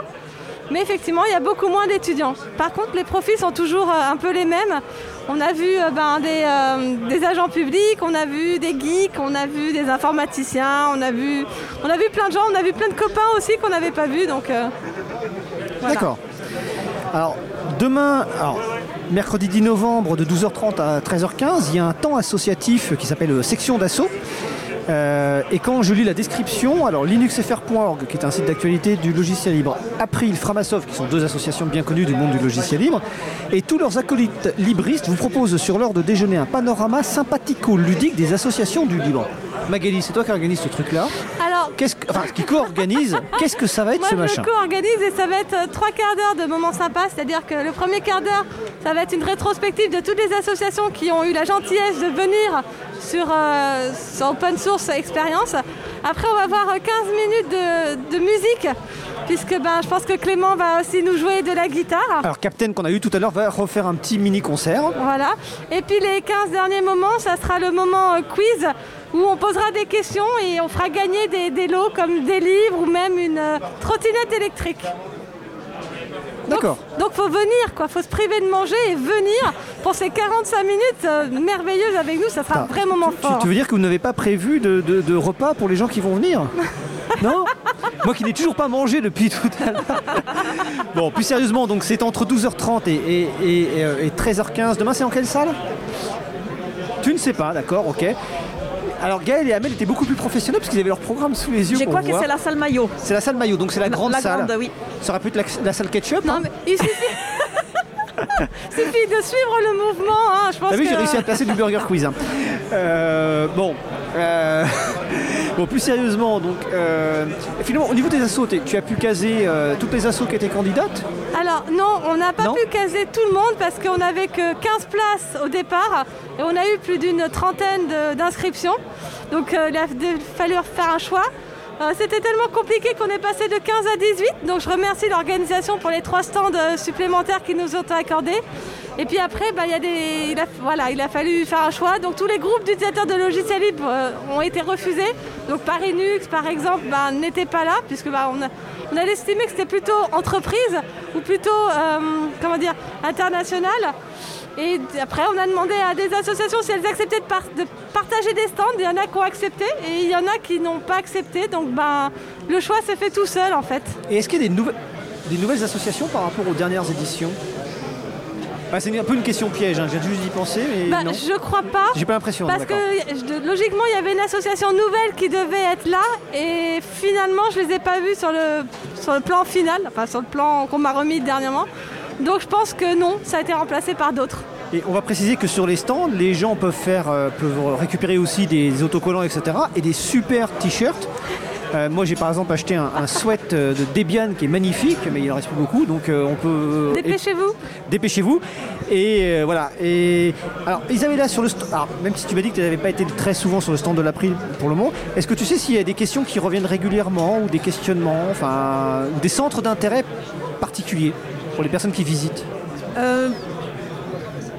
Speaker 9: mais effectivement, il y a beaucoup moins d'étudiants. Par contre, les profils sont toujours euh, un peu les mêmes. On a vu euh, ben, des, euh, des agents publics, on a vu des geeks, on a vu des informaticiens, on a vu, vu plein de gens, on a vu plein de copains aussi qu'on n'avait pas vus. Donc.
Speaker 1: D'accord. Alors, demain, mercredi 10 novembre de 12h30 à 13h15, il y a un temps associatif qui s'appelle Section d'assaut. Euh, et quand je lis la description, alors linuxfr.org, qui est un site d'actualité du logiciel libre, April, Framasoft, qui sont deux associations bien connues du monde du logiciel libre, et tous leurs acolytes libristes vous proposent sur l'heure de déjeuner un panorama sympathico-ludique des associations du libre. Magali, c'est toi qui organise ce truc-là? Qu'est-ce que, enfin, qui co-organise Qu'est-ce que ça va être
Speaker 9: Moi,
Speaker 1: ce
Speaker 9: je
Speaker 1: machin
Speaker 9: co-organise et ça va être euh, trois quarts d'heure de moments sympas. C'est-à-dire que le premier quart d'heure, ça va être une rétrospective de toutes les associations qui ont eu la gentillesse de venir sur, euh, sur Open Source Experience. Après, on va avoir euh, 15 minutes de, de musique puisque ben, je pense que Clément va aussi nous jouer de la guitare.
Speaker 1: Alors Captain qu'on a eu tout à l'heure va refaire un petit mini concert.
Speaker 9: Voilà. Et puis les 15 derniers moments, ça sera le moment euh, quiz où on posera des questions et on fera gagner des, des lots comme des livres ou même une euh, trottinette électrique.
Speaker 1: D'accord.
Speaker 9: Donc faut venir, quoi. Faut se priver de manger et venir pour ces 45 minutes euh, merveilleuses avec nous. Ça sera un vrai moment
Speaker 1: Tu,
Speaker 9: fort.
Speaker 1: tu veux dire que vous n'avez pas prévu de, de- de repas pour les gens qui vont venir? Non Moi qui n'ai toujours pas mangé depuis tout à l'heure. Bon, plus sérieusement, donc c'est entre 12h30 et, et- et- et, euh, et 13h15. Demain, c'est en quelle salle? Tu ne sais pas, d'accord, ok. Alors Gaël et Amel étaient beaucoup plus professionnels parce qu'ils avaient leur programme sous les yeux.
Speaker 10: Je crois que c'est la salle maillot.
Speaker 1: C'est la salle maillot, donc c'est la grande
Speaker 10: la
Speaker 1: salle.
Speaker 10: grande, oui.
Speaker 1: Ça aurait pu être la, la salle ketchup.
Speaker 9: Non,
Speaker 1: hein.
Speaker 9: mais il suffit... suffit de suivre le mouvement. hein. Je pense
Speaker 1: T'as vu,
Speaker 9: que...
Speaker 1: j'ai réussi à placer du burger quiz. hein. Euh, bon, euh, bon, plus sérieusement, donc, euh, finalement, au niveau des assos, t'es- tu as pu caser euh, toutes les assos qui étaient candidates?
Speaker 9: Alors non, on n'a pas
Speaker 1: Non
Speaker 9: pu caser tout le monde parce qu'on n'avait que 15 places au départ et on a eu plus d'une trentaine d'inscriptions. Donc euh, il a fallu faire un choix. Euh, C'était tellement compliqué qu'on est passé de 15 à 18. Donc je remercie l'organisation pour les trois stands euh, supplémentaires qu'ils nous ont accordés. Et puis après, bah, il a fallu faire un choix. Donc tous les groupes d'utilisateurs de logiciels libres euh, ont été refusés. Donc Parinux, par exemple, bah, n'était pas là puisque bah, on, a, estimé que c'était plutôt entreprise ou plutôt, euh, comment dire, international. Et après, on a demandé à des associations si elles acceptaient de, par- de partager des stands. Il y en a qui ont accepté et il y en a qui n'ont pas accepté. Donc ben, le choix s'est fait tout seul en fait.
Speaker 1: Et est-ce qu'il y a des, nouvelles- des nouvelles associations par rapport aux dernières éditions? Bah, C'est un peu une question piège, hein, j'ai juste d'y penser, mais
Speaker 9: Bah,
Speaker 1: non.
Speaker 9: je crois pas.
Speaker 1: J'ai pas l'impression,
Speaker 9: Parce que logiquement, il y avait une association nouvelle qui devait être là. Et finalement, je les ai pas vus sur le, sur le plan final, enfin sur le plan qu'on m'a remis dernièrement. Donc je pense que non, ça a été remplacé par d'autres.
Speaker 1: Et on va préciser que sur les stands, les gens peuvent faire, euh, peuvent récupérer aussi des autocollants, etc. et des super t-shirts. Euh, moi, j'ai par exemple acheté un, un sweat euh, de Debian qui est magnifique, mais il en reste plus beaucoup, donc euh, on peut.
Speaker 9: Dépêchez-vous.
Speaker 1: Dépêchez-vous. Et voilà. Et alors, ils avaient là sur le stand. alors, même si tu m'as dit que tu n'avais pas été très souvent sur le stand de l'April pour le moment, est-ce que tu sais s'il y a des questions qui reviennent régulièrement ou des questionnements, enfin, ou des centres d'intérêt particuliers? Pour les personnes qui visitent
Speaker 10: Euh,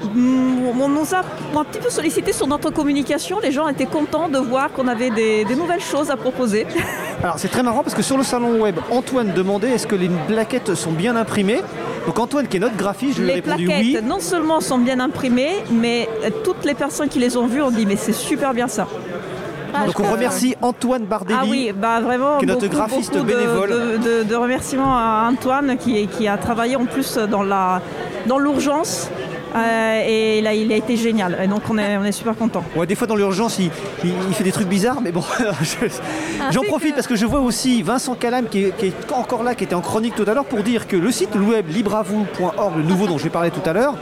Speaker 10: on nous a un petit peu sollicité sur notre communication. Les gens étaient contents de voir qu'on avait des, des nouvelles choses à proposer.
Speaker 1: Alors c'est très marrant parce que sur le salon web, Antoine demandait est-ce que les plaquettes sont bien imprimées. Donc Antoine qui est notre graphiste, je lui ai
Speaker 10: Les
Speaker 1: répondu
Speaker 10: plaquettes
Speaker 1: oui.
Speaker 10: non seulement sont bien imprimées, mais toutes les personnes qui les ont vues ont dit mais c'est super bien ça.
Speaker 1: Donc on remercie Antoine Bardelli.
Speaker 10: Ah oui, bah vraiment.
Speaker 1: qui est notre
Speaker 10: beaucoup,
Speaker 1: graphiste
Speaker 10: beaucoup de-
Speaker 1: bénévole.
Speaker 10: De, de- de remerciements à Antoine qui, qui a travaillé en plus dans la dans l'urgence. euh, et là, il a été génial. Et donc, on est, on est super content.
Speaker 1: Ouais, des fois dans l'urgence, il, il- il fait des trucs bizarres, mais bon, je- j'en profite parce que je vois aussi Vincent Calam qui est, qui est encore là, qui était en chronique tout à l'heure, pour dire que le site web libravou.org, le nouveau dont je vais parler tout à l'heure,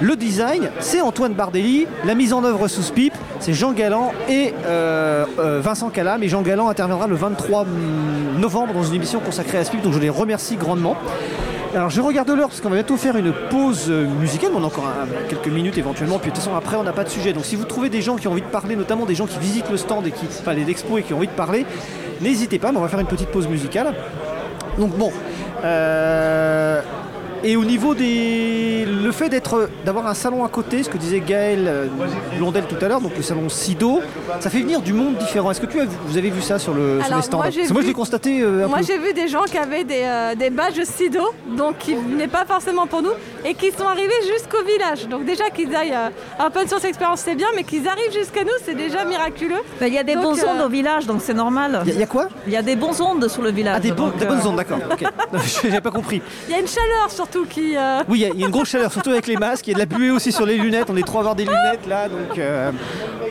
Speaker 1: le design, c'est Antoine Bardelli, la mise en œuvre sous SPIP, c'est Jean Galland et euh, euh, Vincent Calam. Et Jean Galland interviendra le 23 novembre dans une émission consacrée à SPIP, donc je les remercie grandement. Alors je regarde l'heure parce qu'on va bientôt faire une pause euh, musicale, on a encore quelques minutes éventuellement, puis de toute façon après on n'a pas de sujet. Donc si vous trouvez des gens qui ont envie de parler, notamment des gens qui visitent le stand et qui, enfin les expos et qui ont envie de parler, n'hésitez pas, mais on va faire une petite pause musicale. Donc bon, et au niveau des, le fait d'être, d'avoir un salon à côté, ce que disait Gaël euh, Blondel tout à l'heure, donc le salon Sido, ça fait venir du monde différent. Est-ce que tu as, vu- vous avez vu ça sur, le, sur
Speaker 9: Alors,
Speaker 1: les stands
Speaker 9: moi, j'ai
Speaker 1: constaté euh, un
Speaker 9: Moi
Speaker 1: peu.
Speaker 9: j'ai vu des gens qui avaient des, euh, des badges SIDO, donc qui venaient pas forcément pour nous, et qui sont arrivés jusqu'au village. Donc déjà qu'ils aillent euh, à Open Source Experience c'est bien, mais qu'ils arrivent jusqu'à nous c'est déjà miraculeux.
Speaker 10: Il y a des
Speaker 9: Donc,
Speaker 10: bons ondes au village, donc c'est normal.
Speaker 1: Il y, a quoi?
Speaker 10: Il y a des bons ondes sur le village.
Speaker 1: Ah, des,
Speaker 10: donc,
Speaker 1: des bonnes ondes, d'accord. ok. Non, J'avais pas compris.
Speaker 9: Il y a une chaleur surtout qui... euh,
Speaker 1: Oui, il y, a- il y a une grosse chaleur, surtout avec les masques. Il y a de la buée aussi sur les lunettes. On est trois à avoir des lunettes là, donc. euh,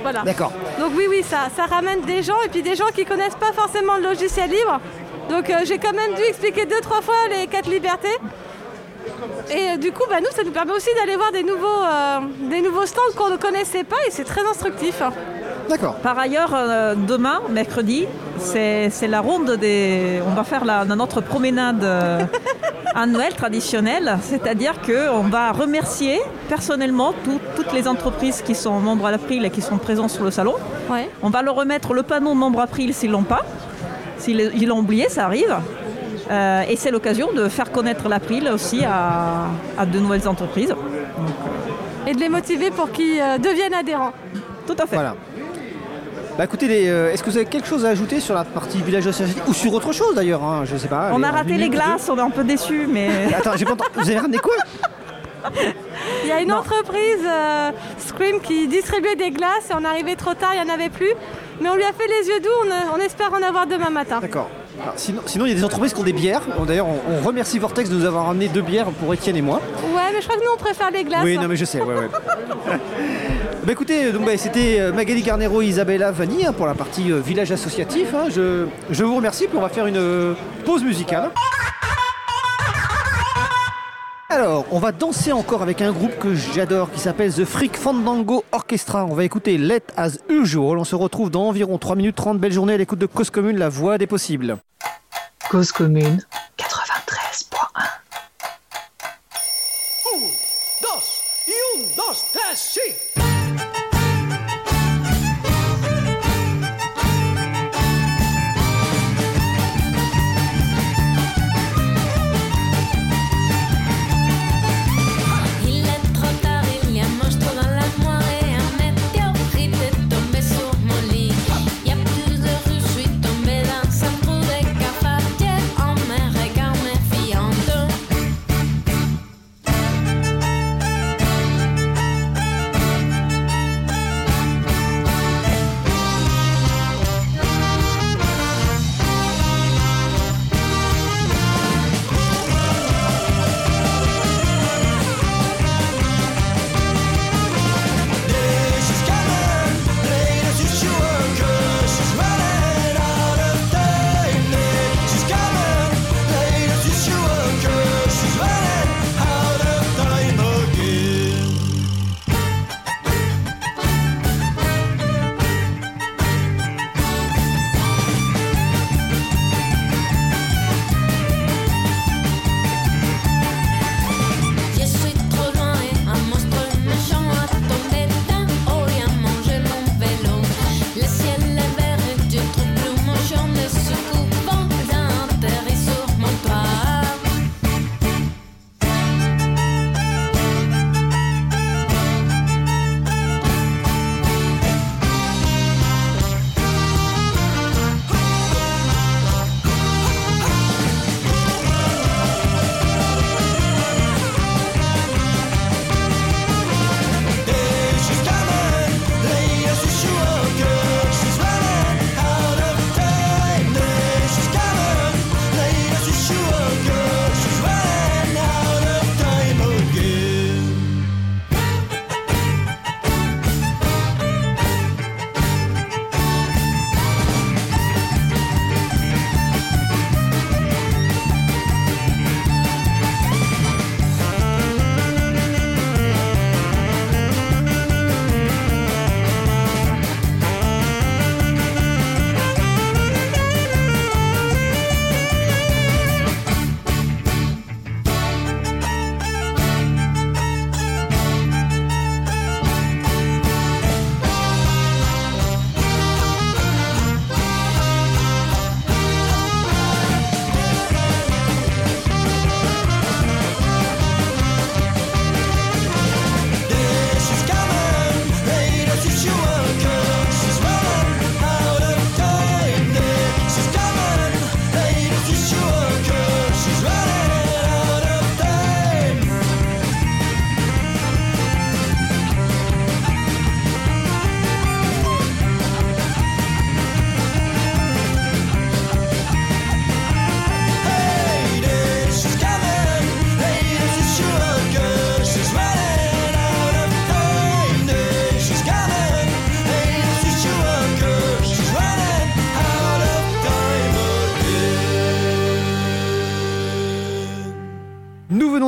Speaker 9: Voilà.
Speaker 1: D'accord.
Speaker 9: Donc oui, oui, ça, ça ramène des gens et puis des gens qui connaissent pas forcément le logiciel libre. Donc euh, j'ai quand même dû expliquer deux, trois fois les quatre libertés. Et euh, du coup, bah, nous, ça nous permet aussi d'aller voir des nouveaux, euh, des nouveaux stands qu'on ne connaissait pas et c'est très instructif.
Speaker 1: D'accord.
Speaker 10: Par ailleurs, euh, demain, mercredi, c'est la ronde des. On va faire la, notre promenade euh, annuelle traditionnelle, c'est-à-dire qu'on va remercier personnellement tout- toutes les entreprises qui sont membres à l'April et qui sont présents sur le salon.
Speaker 9: Ouais.
Speaker 10: On va leur remettre le panneau membre April s'ils l'ont pas. S'ils ils l'ont oublié, ça arrive. Euh, et c'est l'occasion de faire connaître l'April aussi à, à de nouvelles entreprises.
Speaker 9: Et de les motiver pour qu'ils euh, deviennent adhérents.
Speaker 10: Tout à fait.
Speaker 1: Voilà. Bah écoutez, les, euh, est-ce que vous avez quelque chose à ajouter sur la partie village associatif ou sur autre chose d'ailleurs hein, Je sais pas.
Speaker 10: On a raté les glaces, on est un peu déçus, mais.
Speaker 1: Attends, j'ai pas entendu. Vous avez ramené quoi?
Speaker 9: Il y a une entreprise, euh, Scream, qui distribuait des glaces et on arrivait trop tard, il n'y en avait plus. Mais on lui a fait les yeux doux, on, on espère en avoir demain matin.
Speaker 1: D'accord. Alors, Sinon, sinon, il y a des entreprises qui ont des bières. D'ailleurs, on, on remercie Vortex de nous avoir ramené deux bières pour Étienne et moi.
Speaker 9: Ouais, mais je crois que nous on préfère les glaces.
Speaker 1: Oui, non, mais je sais, ouais, ouais. bah écoutez, donc, bah, c'était euh, Magali Garnero et Isabella Vanni hein, pour la partie euh, village associatif. hein. Je, je vous remercie, puis on va faire une euh, pause musicale. Alors, on va danser encore avec un groupe que j'adore qui s'appelle The Freak Fandango Orchestra. On va écouter Let As Usual. On se retrouve dans environ 3 minutes 30. Belle journée à l'écoute de Cause Commune, la voix des possibles.
Speaker 5: Cause commune 93.1.
Speaker 11: dos y un, dos, tres, sí.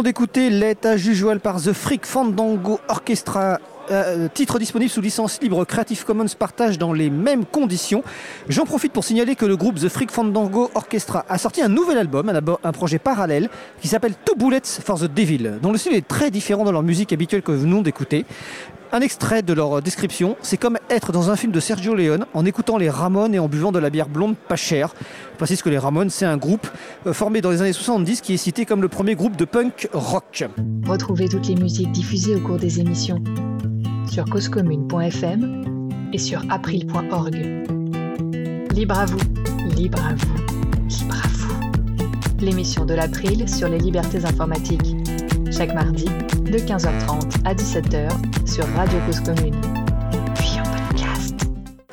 Speaker 1: D'écouter Let Usual par The Freak Fandango Orchestra. euh, titre disponible sous licence libre Creative Commons partage dans les mêmes conditions. J'en profite pour signaler que le groupe The Freak Fandango Orchestra a sorti un nouvel album, un, un projet parallèle qui s'appelle Two Bullets for the Devil, dont le style est très différent de leur musique habituelle que nous venons d'écouter. Un extrait de leur description, c'est comme être dans un film de Sergio Leone en écoutant les Ramones et en buvant de la bière blonde pas chère. Je précise que les Ramones, c'est un groupe euh, formé dans les années 70 qui est cité comme le premier groupe de punk rock.
Speaker 5: Retrouvez toutes les musiques diffusées au cours des émissions sur causecommune.fm et sur april.org. Libre à vous, libre à vous, libre à vous. L'émission de l'April sur les libertés informatiques. Chaque mardi, de 15h30 à 17h sur Radio Cause Commune. Puis en podcast.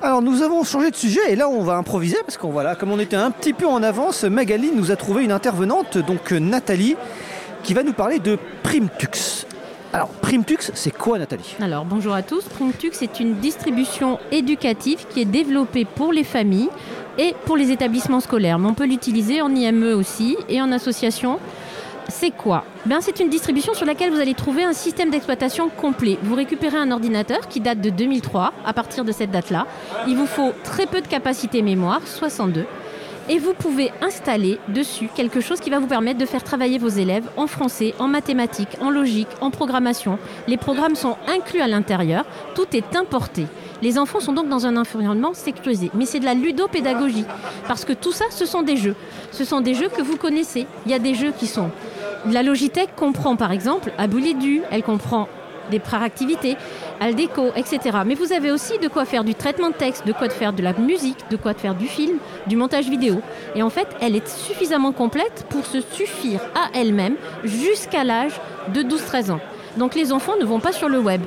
Speaker 1: Alors nous avons changé de sujet et là on va improviser parce qu'on voilà, comme on était un petit peu en avance, Magali nous a trouvé une intervenante, donc euh, Nathalie, qui va nous parler de Primtux. Alors Primtux, c'est quoi Nathalie?
Speaker 12: Alors bonjour à tous. Primtux est une distribution éducative qui est développée pour les familles et pour les établissements scolaires. Mais on peut l'utiliser en IME aussi et en association. C'est quoi? Ben, C'est une distribution sur laquelle vous allez trouver un système d'exploitation complet. Vous récupérez un ordinateur qui date de 2003. À partir de cette date-là, il vous faut très peu de capacité mémoire, 62. Et vous pouvez installer dessus quelque chose qui va vous permettre de faire travailler vos élèves en français, en mathématiques, en logique, en programmation. Les programmes sont inclus à l'intérieur, tout est importé. Les enfants sont donc dans un environnement sécurisé. Mais c'est de la ludopédagogie. Parce que tout ça, ce sont des jeux. Ce sont des jeux que vous connaissez. Il y a des jeux qui sont. La Logitech comprend par exemple Aboulidu, elle comprend des activités, Aldeco, etc. Mais vous avez aussi de quoi faire du traitement de texte, de quoi faire de la musique, de quoi faire du film, du montage vidéo. Et en fait, elle est suffisamment complète pour se suffire à elle-même jusqu'à l'âge de 12-13 ans. Donc les enfants ne vont pas sur le web.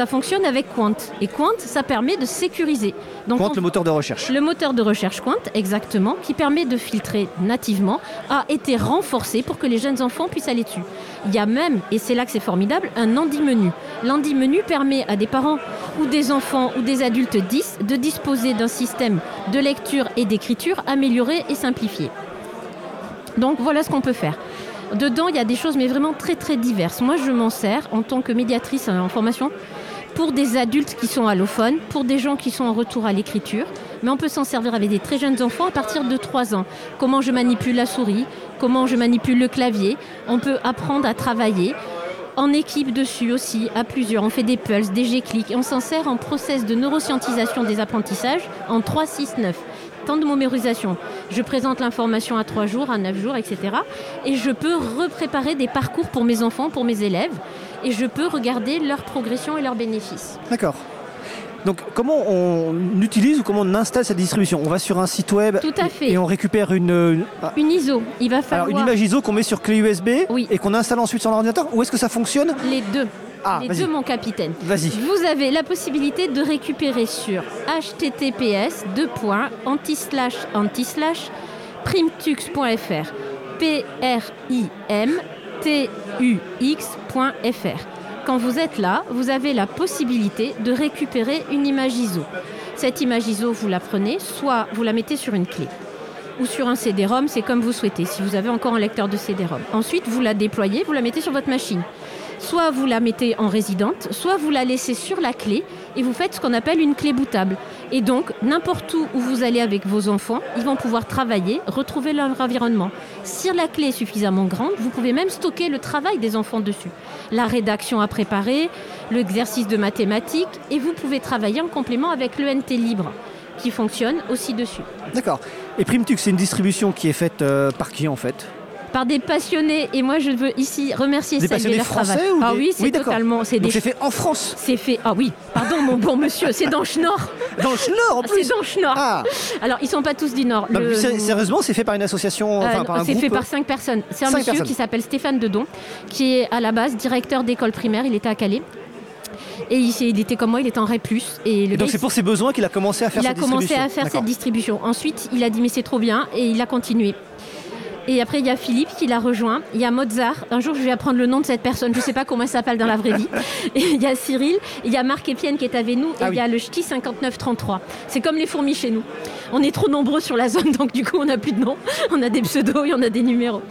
Speaker 12: Ça fonctionne avec Quant. Et Quant, ça permet de sécuriser. Donc
Speaker 1: Quant,
Speaker 12: on-
Speaker 1: le moteur de recherche.
Speaker 12: le moteur de recherche Quant, exactement, qui permet de filtrer nativement, a été renforcé pour que les jeunes enfants puissent aller dessus. Il y a même, et c'est là que c'est formidable, un Andy-menu. L'Andy-menu permet à des parents ou des enfants ou des adultes 10 de disposer d'un système de lecture et d'écriture amélioré et simplifié. Donc voilà ce qu'on peut faire. Dedans, il y a des choses mais vraiment très très diverses. Moi, je m'en sers en tant que médiatrice en formation pour des adultes qui sont allophones, pour des gens qui sont en retour à l'écriture, mais on peut s'en servir avec des très jeunes enfants à partir de 3 ans. Comment je manipule la souris, comment je manipule le clavier, on peut apprendre à travailler en équipe dessus aussi, à plusieurs. On fait des pulses, des G-clics on s'en sert en process de neuroscientisation des apprentissages en 3, 6, 9 temps de mémorisation. Je présente l'information à 3 jours, à 9 jours, etc. Et je peux repréparer des parcours pour mes enfants, pour mes élèves. Et je peux regarder leur progression et leurs bénéfices.
Speaker 1: D'accord. Donc comment on utilise ou comment on installe cette distribution? On va sur un site web
Speaker 12: Tout à fait.
Speaker 1: et on récupère une, une- ah,
Speaker 12: Une ISO, il va falloir...
Speaker 1: alors, une image ISO qu'on met sur clé USB et qu'on installe ensuite sur l'ordinateur Ou est-ce que ça fonctionne?
Speaker 12: Les deux.
Speaker 1: Ah,
Speaker 12: les deux, mon capitaine.
Speaker 1: Vas-y.
Speaker 12: Vous avez la possibilité de récupérer sur https deux points anti-slash anti-slash primtux.fr p r i m t u x.fr. Quand vous êtes là, vous avez la possibilité de récupérer une image ISO. Cette image ISO, vous la prenez, soit vous la mettez sur une clé ou sur un CD-ROM, c'est comme vous souhaitez, si vous avez encore un lecteur de CD-ROM. Ensuite, vous la déployez, vous la mettez sur votre machine. Soit vous la mettez en résidente, soit vous la laissez sur la clé et vous faites ce qu'on appelle une clé bootable. Et donc, n'importe où où vous allez avec vos enfants, ils vont pouvoir travailler, retrouver leur environnement. Si la clé est suffisamment grande, vous pouvez même stocker le travail des enfants dessus. La rédaction à préparer, l'exercice de mathématiques, et vous pouvez travailler en complément avec l'ENT libre qui fonctionne aussi dessus.
Speaker 1: D'accord. Et Primtux, c'est une distribution qui est faite euh, par qui en fait?
Speaker 12: Par des passionnés et moi je veux ici remercier
Speaker 1: Des
Speaker 12: saluer
Speaker 1: passionnés
Speaker 12: leur
Speaker 1: français
Speaker 12: travail.
Speaker 1: ou
Speaker 12: ah oui, c'est
Speaker 1: Oui,
Speaker 12: totalement c'est des
Speaker 1: fait en France.
Speaker 12: C'est fait Ah oui, pardon mon bon monsieur, c'est dans le Schnorr.
Speaker 1: Dans le Schnorr en plus.
Speaker 12: C'est dans le Schnorr.
Speaker 1: Ah.
Speaker 12: Alors ils sont pas tous du Nord.
Speaker 1: Non,
Speaker 12: Le-
Speaker 1: Sérieusement, c'est fait par une association, enfin
Speaker 12: euh, c'est fait par cinq personnes. C'est un
Speaker 1: Cinq
Speaker 12: monsieur
Speaker 1: personnes.
Speaker 12: qui s'appelle Stéphane Dedon, qui est à la base directeur d'école primaire. Il était à Calais. Et il, il était comme moi, il était en REP+. Et, le
Speaker 1: Et donc c'est pour ses besoins qu'il a commencé à faire
Speaker 12: il a
Speaker 1: cette
Speaker 12: commencé
Speaker 1: distribution.
Speaker 12: à faire cette distribution. Ensuite, il a dit mais c'est trop bien et il a continué. Et après, il y a Philippe qui l'a rejoint. Il y a Mozart. Un jour, je vais apprendre le nom de cette personne. Je ne sais pas comment elle s'appelle dans la vraie vie. Et il y a Cyril. Il y a Marc Epienne qui est avec nous. Et
Speaker 1: Ah
Speaker 12: il y a le Ch'ti 5933. C'est comme les fourmis chez nous. On est trop nombreux sur la zone, donc du coup, on n'a plus de nom. On a des pseudos et on a des numéros.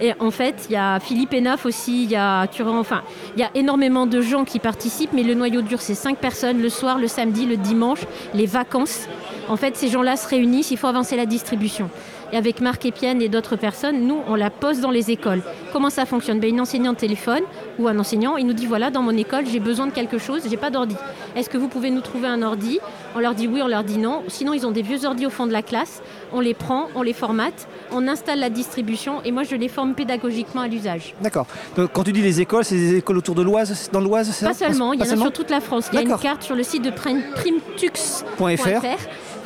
Speaker 12: Et en fait, il y a Philippe Enaf aussi. Il y a Turan. Enfin, il y a énormément de gens qui participent. Mais le noyau dur, c'est cinq personnes le soir, le samedi, le dimanche, les vacances. En fait, ces gens-là se réunissent. Il faut avancer la distribution. Et avec Marc Epienne et d'autres personnes, nous, on la pose dans les écoles. Comment ça fonctionne? Ben, Une enseignante téléphone ou un enseignant, il nous dit voilà, dans mon école, j'ai besoin de quelque chose, j'ai pas d'ordi. Est-ce que vous pouvez nous trouver un ordi? On leur dit oui, on leur dit non. Sinon, ils ont des vieux ordi au fond de la classe. On les prend, on les formate, on installe la distribution et moi, je les forme pédagogiquement à l'usage.
Speaker 1: D'accord. Donc, Quand tu dis les écoles, c'est des écoles autour de l'Oise, dans l'Oise, c'est
Speaker 12: Pas seulement, il y en a sur toute la France. Il y a une carte sur le site de prim- primtux.fr.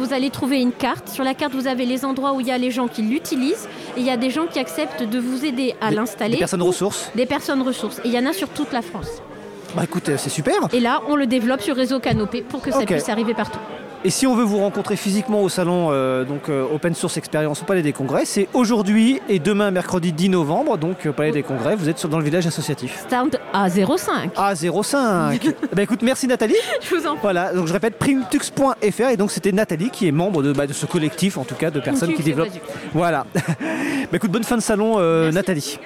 Speaker 12: Vous allez trouver une carte. Sur la carte, vous avez les endroits où il y a les gens qui l'utilisent et il y a des gens qui acceptent de vous aider à l'installer.
Speaker 1: des personnes ressources.
Speaker 12: Des personnes ressources. Et il y en a sur toute la France.
Speaker 1: Bah écoute, euh, c'est super.
Speaker 12: Et là, on le développe sur Réseau Canopé pour que ça puisse arriver partout.
Speaker 1: Et si on veut vous rencontrer physiquement au salon donc euh, Open Source Experience au Palais des Congrès, c'est aujourd'hui et demain mercredi 10 novembre, donc au Palais des Congrès, vous êtes sur- dans le village associatif.
Speaker 12: Stand A05.
Speaker 1: A05. bah écoute, merci Nathalie.
Speaker 12: Je vous en prie.
Speaker 1: Voilà, donc je répète primtux.fr et donc c'était Nathalie qui est membre de, bah, de ce collectif en tout cas de personnes qui développent. Voilà. bah écoute, bonne fin de salon euh, Nathalie.